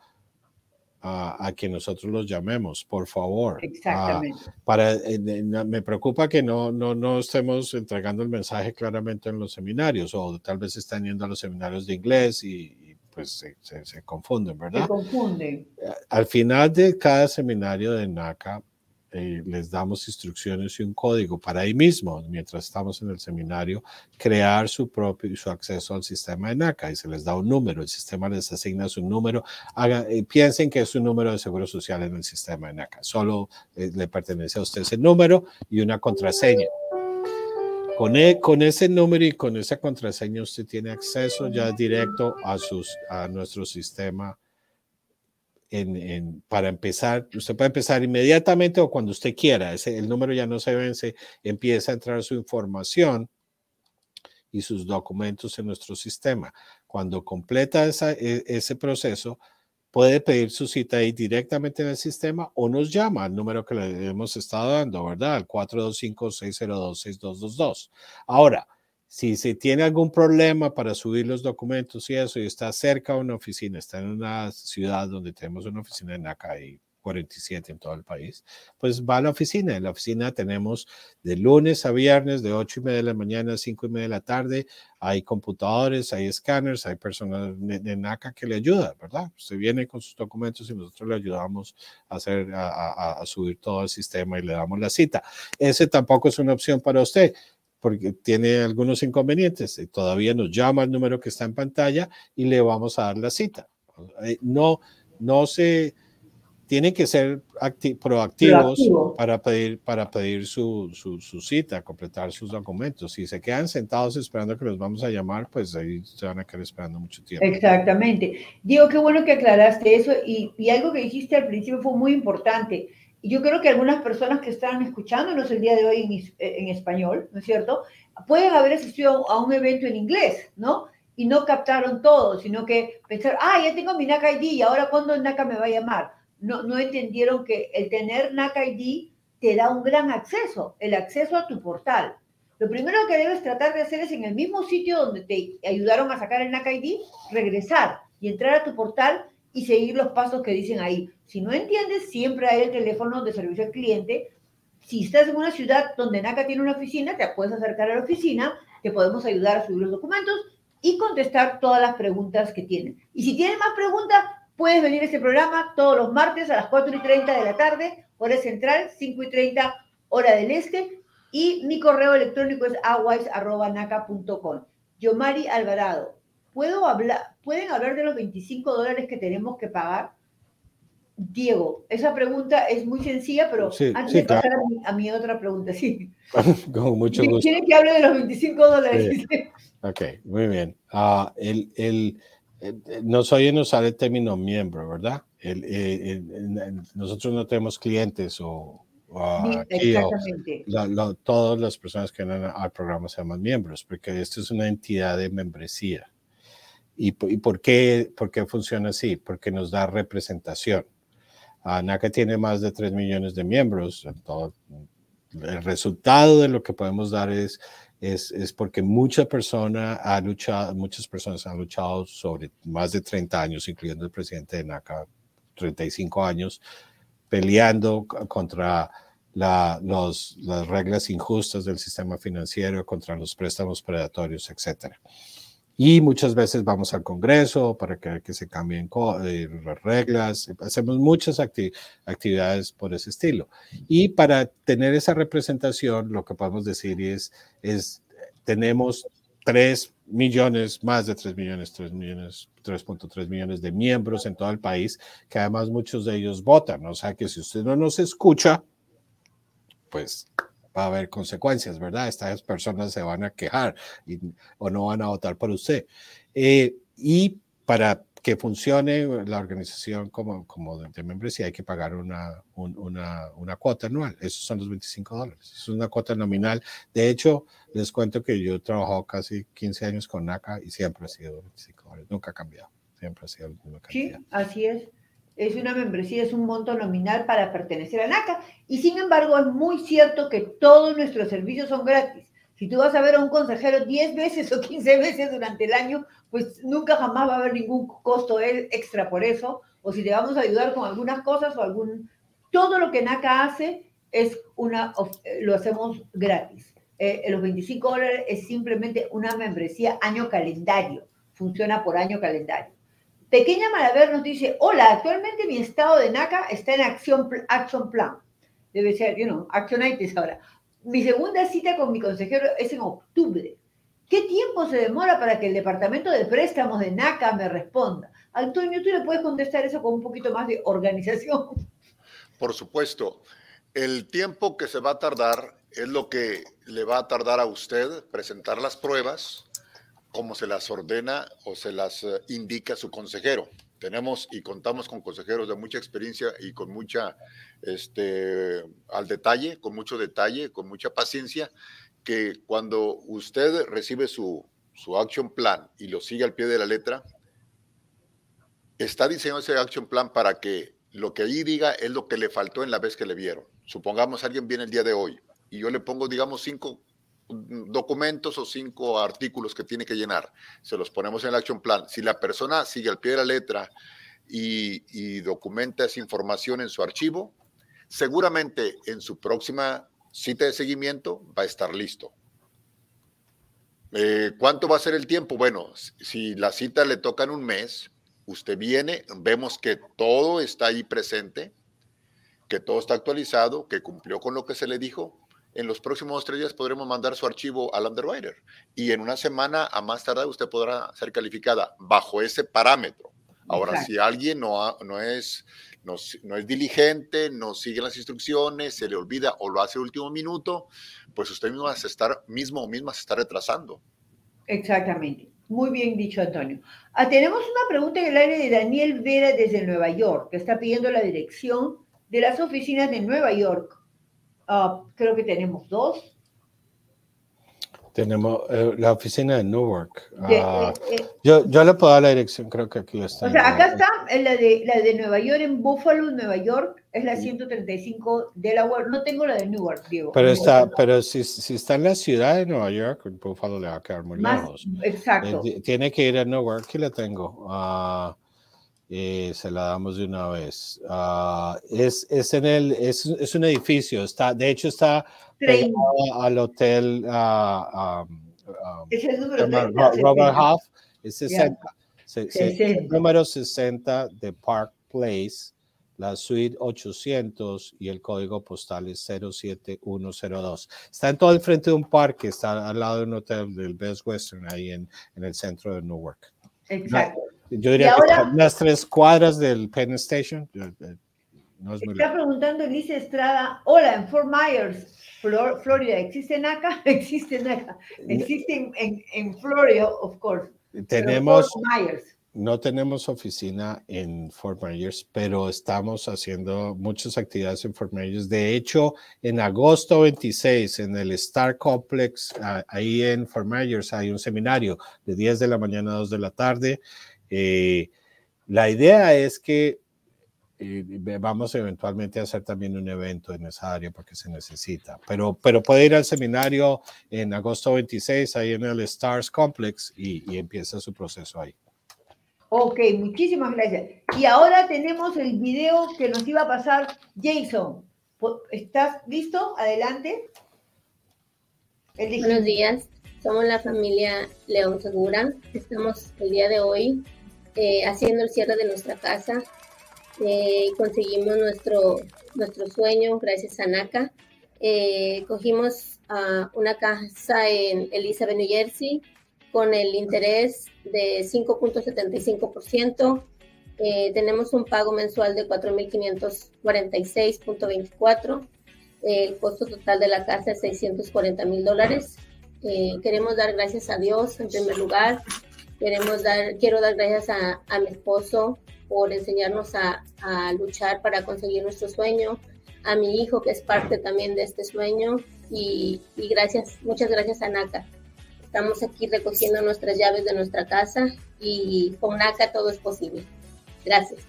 a, que nosotros los llamemos, por favor. Exactamente. para, me preocupa que no, no, no estemos entregando el mensaje claramente en los seminarios o tal vez están yendo a los seminarios de inglés y, pues se, se, confunden, ¿verdad? Se confunden. Al final de cada seminario de NACA, eh, les damos instrucciones y un código para ahí mismo, mientras estamos en el seminario, crear su propio su acceso al sistema de NACA y se les da un número, el sistema les asigna su número, haga, eh, piensen que es un número de seguro social en el sistema de NACA, solo eh, le pertenece a usted ese número y una contraseña. Con, e, con, ese número y con esa contraseña usted tiene acceso ya directo a, sus, a nuestro sistema para empezar, usted puede empezar inmediatamente o cuando usted quiera, ese, el número ya no se vence, empieza a entrar su información y sus documentos en nuestro sistema. Cuando completa esa, e, ese proceso, puede pedir su cita ahí directamente en el sistema o nos llama al número que le hemos estado dando, ¿verdad? Al 425-602-6222. Ahora, si se tiene algún problema para subir los documentos y eso, y está cerca de una oficina, está en una ciudad donde tenemos una oficina en acá y 47 en todo el país, pues va a la oficina. En la oficina tenemos de lunes a viernes, de 8 y media de la mañana a 5 y media de la tarde. Hay computadores, hay escáneres, hay personas de, NACA que le ayudan, ¿verdad? Usted viene con sus documentos y nosotros le ayudamos a, hacer, a, a subir todo el sistema y le damos la cita. Ese tampoco es una opción para usted porque tiene algunos inconvenientes. Todavía nos llama al número que está en pantalla y le vamos a dar la cita. Eh, no, no se tienen que ser proactivos para pedir, para pedir su, su, cita, completar sus documentos. Si se quedan sentados esperando que los vamos a llamar, pues ahí se van a quedar esperando mucho tiempo. Exactamente. Diego, qué bueno que aclaraste eso y, y algo que dijiste al principio fue muy importante. Yo creo que algunas personas que están escuchándonos el día de hoy en, en español, ¿no es cierto? Pueden haber asistido a un evento en inglés, ¿no? Y no captaron todo, sino que pensar, ah, ya tengo mi NACA ID y ahora cuándo NACA me va a llamar no, entendieron que el tener NACA ID te da un gran acceso, el acceso a tu portal. Lo primero que debes tratar de hacer es en el mismo sitio donde te ayudaron a sacar el NACA ID, regresar y entrar a tu portal y seguir los pasos que dicen ahí. Si no entiendes, siempre hay el teléfono de servicio al cliente. Si estás en una ciudad donde NACA tiene una oficina, te puedes acercar a la oficina, te podemos ayudar a subir los documentos y contestar todas las preguntas que tienen. Y si tienen más preguntas, Puedes venir a este programa todos los martes a las 4 y 30 de la tarde, hora central, 5 y 30 hora del este, y mi correo electrónico es aguais.naca.com. Yomari Alvarado, ¿puedo hablar, ¿pueden hablar de los 25 dólares que tenemos que pagar? Diego, esa pregunta es muy sencilla, pero antes de pasar a, mi, otra pregunta, sí. Con mucho gusto. ¿Quieren que hable de los 25 dólares? Ok, muy bien. Ah, el, el, eh, no soy en usar el término miembro, ¿verdad? Nosotros no tenemos clientes o, Exactamente. todas las personas que vienen al programa se llaman miembros, porque esto es una entidad de membresía. ¿Y, por, qué, por qué funciona así? Porque nos da representación. ANACA tiene más de 3 millones de miembros. el resultado de lo que podemos dar es es, porque mucha persona ha luchado, muchas personas han luchado sobre más de 30 años, incluyendo el presidente de NACA, 35 años, peleando contra las reglas injustas del sistema financiero, contra los préstamos predatorios, etc. Y muchas veces vamos al Congreso para que, que se cambien eh, las reglas, hacemos muchas actividades por ese estilo. Y para tener esa representación, lo que podemos decir es, es tenemos 3 millones, más de 3 millones, 3 millones, 3.3 millones de miembros en todo el país, que además muchos de ellos votan. O sea que si usted no nos escucha, pues va a haber consecuencias, ¿verdad? Estas personas se van a quejar y, o no van a votar por usted. Eh, y para que funcione la organización como, como de, membresía hay que pagar una, una, una, cuota anual. Esos son los 25 dólares. Es una cuota nominal. De hecho, les cuento que yo he trabajado casi 15 años con NACA y siempre ha sido 25 dólares. Nunca ha cambiado. Siempre ha sido la misma cantidad. Sí, así es es una membresía, es un monto nominal para pertenecer a NACA. Y sin embargo, es muy cierto que todos nuestros servicios son gratis. Si tú vas a ver a un consejero 10 veces o 15 veces durante el año, pues nunca jamás va a haber ningún costo extra por eso. O si te vamos a ayudar con algunas cosas o algún... Todo lo que NACA hace es una, lo hacemos gratis. Eh, los 25 dólares es simplemente una membresía año calendario. Funciona por año calendario. Pequeña Malaver nos dice, hola, actualmente mi estado de NACA está en acción, action plan. Debe ser, you know, actionitis ahora. Mi segunda cita con mi consejero es en octubre. ¿Qué tiempo se demora para que el departamento de préstamos de NACA me responda? Antonio, ¿tú le puedes contestar eso con un poquito más de organización? Por supuesto. El tiempo que se va a tardar es lo que le va a tardar a usted presentar las pruebas, como se las ordena o se las eh, indica su consejero. Tenemos y contamos con consejeros de mucha experiencia y con mucha, este, al detalle, con mucho detalle, con mucha paciencia, que cuando usted recibe su, su action plan y lo sigue al pie de la letra, está diseñado ese action plan para que lo que ahí diga es lo que le faltó en la vez que le vieron. Supongamos alguien viene el día de hoy y yo le pongo, digamos, cinco documentos o cinco artículos que tiene que llenar. Se los ponemos en el action plan. Si la persona sigue al pie de la letra y, documenta esa información en su archivo, seguramente en su próxima cita de seguimiento va a estar listo. Eh, ¿Cuánto va a ser el tiempo? Bueno, si la cita le toca en un mes, usted viene, vemos que todo está ahí presente, que todo está actualizado, que cumplió con lo que se le dijo. En los próximos tres días podremos mandar su archivo al underwriter y en una semana a más tardar usted podrá ser calificada bajo ese parámetro. Ahora, si alguien no, no es no, es diligente, no sigue las instrucciones, se le olvida o lo hace el último minuto, pues usted mismo se está, mismo o misma se está retrasando. Exactamente. Muy bien dicho, Antonio. Ah, tenemos una pregunta en el aire de Daniel Vera desde Nueva York, que está pidiendo la dirección de las oficinas de Nueva York. Ah, creo que tenemos dos. Tenemos eh, la oficina de Newark. Ah, eh, eh, yo, yo le puedo dar la dirección, creo que aquí está. O sea, acá está la de, la de Nueva York, en Buffalo, Nueva York, es la 135 Delaware. No tengo la de Newark, Diego. Pero, está, pero si, si está en la ciudad de Nueva York, Buffalo le va a quedar muy lejos. Exacto. tiene que ir a Newark, aquí la tengo. Uh, se la damos de una vez. Uh, es, es, en el, es, es, un edificio, está, de hecho está al hotel uh, es el número Robert Half, es 60, el número 60 de Park Place, la suite 800 y el código postal es 07102. Está en todo el frente de un parque, está al lado de un hotel del Best Western, ahí en, en el centro de Newark. Exacto. Yo diría que las tres cuadras del Penn Station. Eh, no es Está preguntando Elise Estrada, hola, en Fort Myers, Florida, ¿existe NACA? Existe NACA. Existe en, en, Florida, of course. Tenemos, no tenemos oficina en Fort Myers, pero estamos haciendo muchas actividades en Fort Myers. De hecho, en agosto 26, en el Star Complex, ahí en Fort Myers, hay un seminario de 10 de la mañana a 2 de la tarde eh, la idea es que eh, vamos eventualmente a hacer también un evento en esa área porque se necesita, pero, pero puede ir al seminario en agosto 26 ahí en el Stars Complex y, y empieza su proceso ahí. Ok, muchísimas gracias. Y ahora tenemos el video que nos iba a pasar Jason. ¿Estás listo? Adelante. Buenos días, somos la familia León Segura. Estamos el día de hoy eh, haciendo el cierre de nuestra casa. Eh, conseguimos nuestro, nuestro sueño gracias a NACA. Eh, cogimos una casa en Elizabeth, New Jersey, con el interés de 5.75%. tenemos un pago mensual de 4.546.24. El costo total de la casa es 640 mil dólares. queremos dar gracias a Dios en primer lugar Queremos dar, quiero dar gracias a, a mi esposo por enseñarnos a, a, luchar para conseguir nuestro sueño, a mi hijo que es parte también de este sueño y, y gracias, muchas gracias a NACA. Estamos aquí recogiendo nuestras llaves de nuestra casa y con NACA todo es posible. Gracias.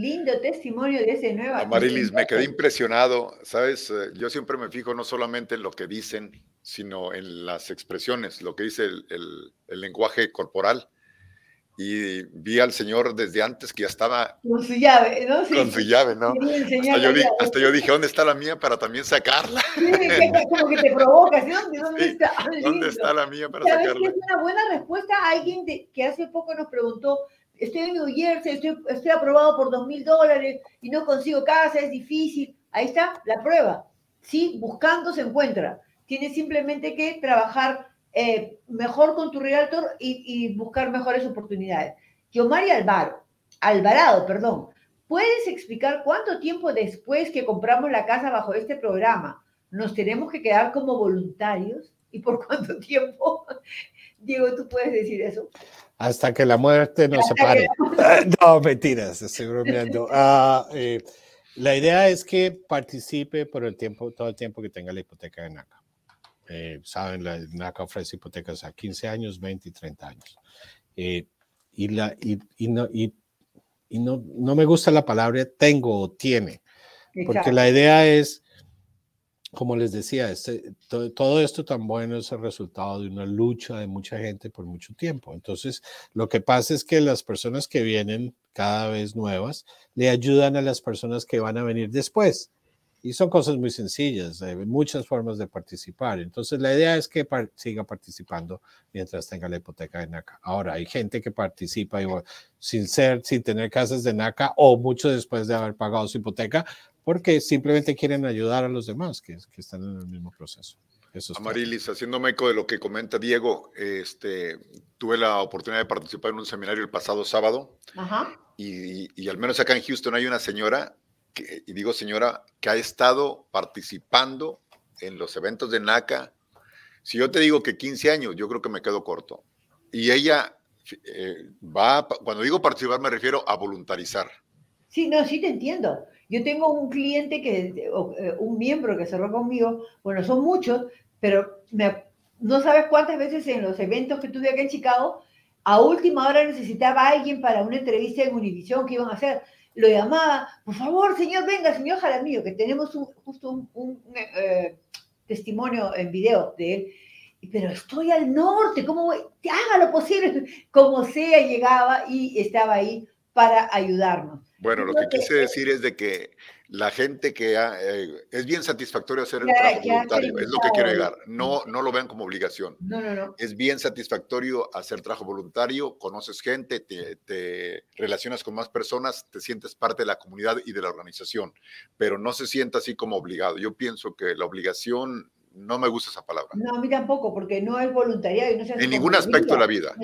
Lindo testimonio de ese nuevo. Marilis, me quedé impresionado. Sabes, eh, yo siempre me fijo no solamente en lo que dicen, sino en las expresiones, lo que dice el, el, lenguaje corporal. Y vi al Señor desde antes que ya estaba. Con su llave, ¿no? Sí. Con su llave, ¿no? Hasta yo, hasta yo, dije, ¿dónde está la mía para también sacarla? Sí, como que te provocas, ¿dónde, dónde está? ¿Dónde está la mía para sacarla? Es una buena respuesta a alguien que hace poco nos preguntó estoy en New Jersey, estoy, aprobado por dos mil dólares y no consigo casa, es difícil. Ahí está la prueba. Sí, buscando se encuentra. Tienes simplemente que trabajar eh, mejor con tu realtor y, buscar mejores oportunidades. Yomari Alvaro, Alvarado, perdón, ¿puedes explicar cuánto tiempo después que compramos la casa bajo este programa nos tenemos que quedar como voluntarios y por cuánto tiempo? Diego, ¿tú puedes decir eso? Hasta que la muerte nos separe. no, mentiras, estoy bromeando. Ah, eh, la idea es que participe por el tiempo, todo el tiempo que tenga la hipoteca de NACA. Eh, saben, la NACA ofrece hipotecas a 15 años, 20 y 30 años. Eh, y, la, y, y, no, y, y no, no, me gusta la palabra tengo o tiene, porque Exacto. la idea es, como les decía, este, todo, esto tan bueno es el resultado de una lucha de mucha gente por mucho tiempo. Entonces, lo que pasa es que las personas que vienen cada vez nuevas le ayudan a las personas que van a venir después. Y son cosas muy sencillas, hay muchas formas de participar. Entonces, la idea es que siga participando mientras tenga la hipoteca de NACA. Ahora, hay gente que participa sin ser, sin tener casas de NACA o mucho después de haber pagado su hipoteca, porque simplemente quieren ayudar a los demás que, que están en el mismo proceso. Eso Amarilis, haciéndome eco de lo que comenta Diego, este, tuve la oportunidad de participar en un seminario el pasado sábado Ajá. Y, y, al menos acá en Houston hay una señora que, y digo señora, que ha estado participando en los eventos de NACA. Si yo te digo que 15 años, yo creo que me quedo corto. Y ella eh, va, cuando digo participar me refiero a voluntarizar. Sí, no, sí te entiendo. Yo tengo un cliente que, eh, un miembro que cerró conmigo, bueno, son muchos, pero no sabes cuántas veces en los eventos que tuve acá en Chicago, a última hora necesitaba a alguien para una entrevista en Univision que iban a hacer lo llamaba, por favor, señor, venga, señor Jaramillo, que tenemos un, justo un, un eh, testimonio en video de él. Pero estoy al norte, ¿cómo voy? Haga lo posible. Como sea, llegaba y estaba ahí para ayudarnos. Bueno, lo que quise decir es de que la gente que ha, eh, es bien satisfactorio hacer el ya, trabajo ya, voluntario, es lo que quiero llegar. No, no lo vean como obligación. No, no, no. Es bien satisfactorio hacer trabajo voluntario, conoces gente, te, te, relacionas con más personas, te sientes parte de la comunidad y de la organización, pero no se sienta así como obligado. Yo pienso que la obligación no me gusta esa palabra. No, a mí tampoco, porque no es voluntario. Y no en ningún aspecto de la vida.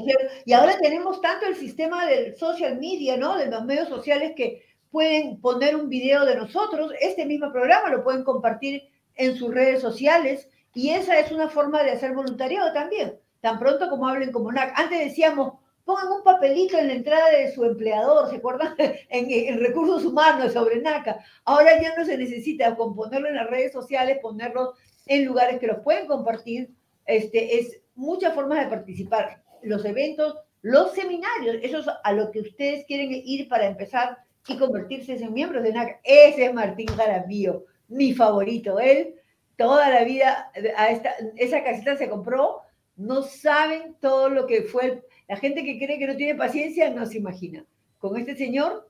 Y ahora tenemos tanto el sistema del social media, ¿no? De los medios sociales que pueden poner un video de nosotros, este mismo programa lo pueden compartir en sus redes sociales y esa es una forma de hacer voluntariado también, tan pronto como hablen como NAC. Antes decíamos, pongan un papelito en la entrada de su empleador, ¿se acuerdan? En, en, recursos humanos sobre NACA. Ahora ya no se necesita con ponerlo en las redes sociales, ponerlo en lugares que los pueden compartir. Este, es muchas formas de participar. Los eventos, los seminarios, eso es a lo que ustedes quieren ir para empezar y convertirse en miembros de NACA. Ese es Martín Jaramillo, mi favorito. Él toda la vida, a esta, esa casita se compró, no saben todo lo que fue. La gente que cree que no tiene paciencia no se imagina. Con este señor,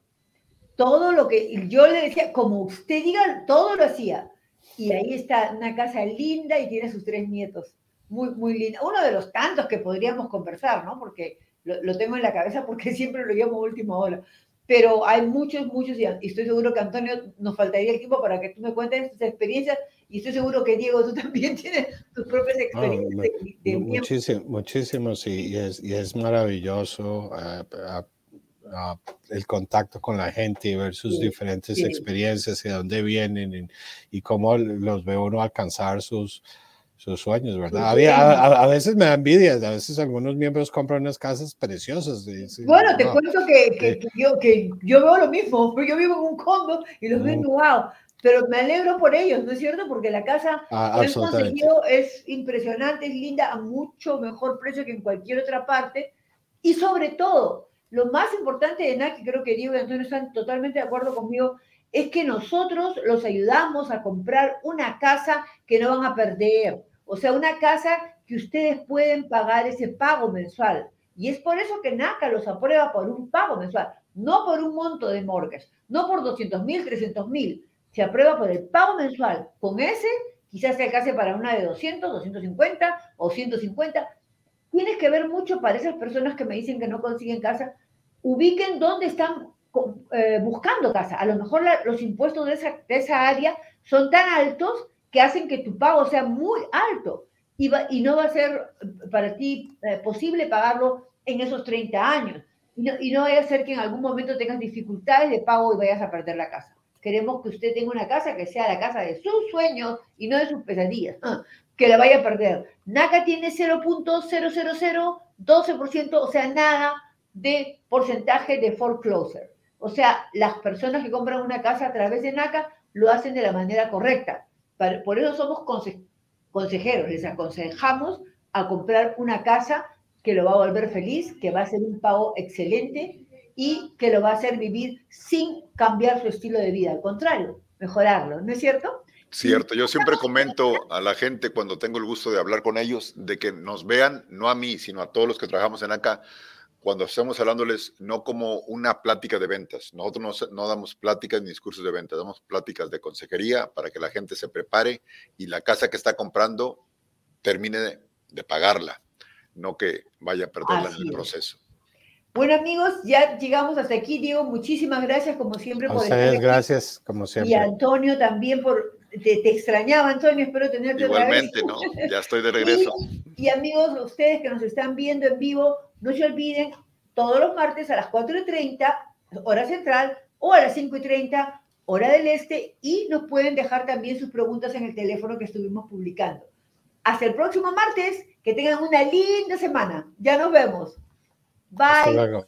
todo lo que yo le decía, como usted diga, todo lo hacía. Y ahí está una casa linda y tiene sus tres nietos. Muy, muy linda. Uno de los tantos que podríamos conversar, ¿no? Porque lo, lo tengo en la cabeza porque siempre lo llamo última hora pero hay muchos, muchos, y estoy seguro que Antonio nos faltaría el tiempo para que tú me cuentes tus experiencias, y estoy seguro que Diego, tú también tienes tus propias experiencias. Oh, de, de muchísimo, muchísimo, sí, y es, y es maravilloso uh, uh, uh, el contacto con la gente y ver sus sí, diferentes sí. experiencias y de dónde vienen y, y, cómo los ve uno alcanzar sus, sus sueños, ¿verdad? Había, a, a, veces me da envidia, a veces algunos miembros compran unas casas preciosas. Y, bueno, te no, cuento que, que, que, yo, que yo veo lo mismo, pero yo vivo en un condo y los veo, wow, pero me alegro por ellos, ¿no es cierto? Porque la casa ah, que han conseguido es impresionante, es linda, a mucho mejor precio que en cualquier otra parte. Y sobre todo, lo más importante de NAC, creo que Diego y Antonio están totalmente de acuerdo conmigo, es que nosotros los ayudamos a comprar una casa que no van a perder. O sea, una casa que ustedes pueden pagar ese pago mensual. Y es por eso que NACA los aprueba por un pago mensual, no por un monto de mortgage, no por 200 mil, 300 mil. Se aprueba por el pago mensual. Con ese, quizás se alcance para una de 200, 250 o 150. Tienes que ver mucho para esas personas que me dicen que no consiguen casa. Ubiquen dónde están eh, buscando casa. A lo mejor la, los impuestos de esa, de esa área son tan altos que hacen que tu pago sea muy alto y, va, y no va a ser para ti eh, posible pagarlo en esos 30 años. Y no, y no vaya a ser que en algún momento tengas dificultades de pago y vayas a perder la casa. Queremos que usted tenga una casa que sea la casa de sus sueños y no de sus pesadillas, que la vaya a perder. NACA tiene 0.000, 12%, o sea, nada de porcentaje de foreclosure. O sea, las personas que compran una casa a través de NACA lo hacen de la manera correcta por eso somos consejeros, les aconsejamos a comprar una casa que lo va a volver feliz, que va a ser un pago excelente y que lo va a hacer vivir sin cambiar su estilo de vida, al contrario, mejorarlo, ¿no es cierto? Cierto, yo siempre comento a la gente cuando tengo el gusto de hablar con ellos de que nos vean, no a mí, sino a todos los que trabajamos en acá, cuando estamos hablándoles no como una plática de ventas. Nosotros no, damos pláticas ni discursos de ventas, damos pláticas de consejería para que la gente se prepare y la casa que está comprando termine de, pagarla, no que vaya a perderla en el proceso. Bueno amigos, ya llegamos hasta aquí. Diego, muchísimas gracias como siempre. A por ustedes, gracias como siempre. Y Antonio también por te, extrañaba, Antonio, espero tenerte Igualmente, ¿no? Ya estoy de regreso. Y, amigos, ustedes que nos están viendo en vivo, no se olviden, todos los martes a las 4.30, hora central, o a las 5.30, hora del este, y nos pueden dejar también sus preguntas en el teléfono que estuvimos publicando. Hasta el próximo martes, que tengan una linda semana. Ya nos vemos. Bye.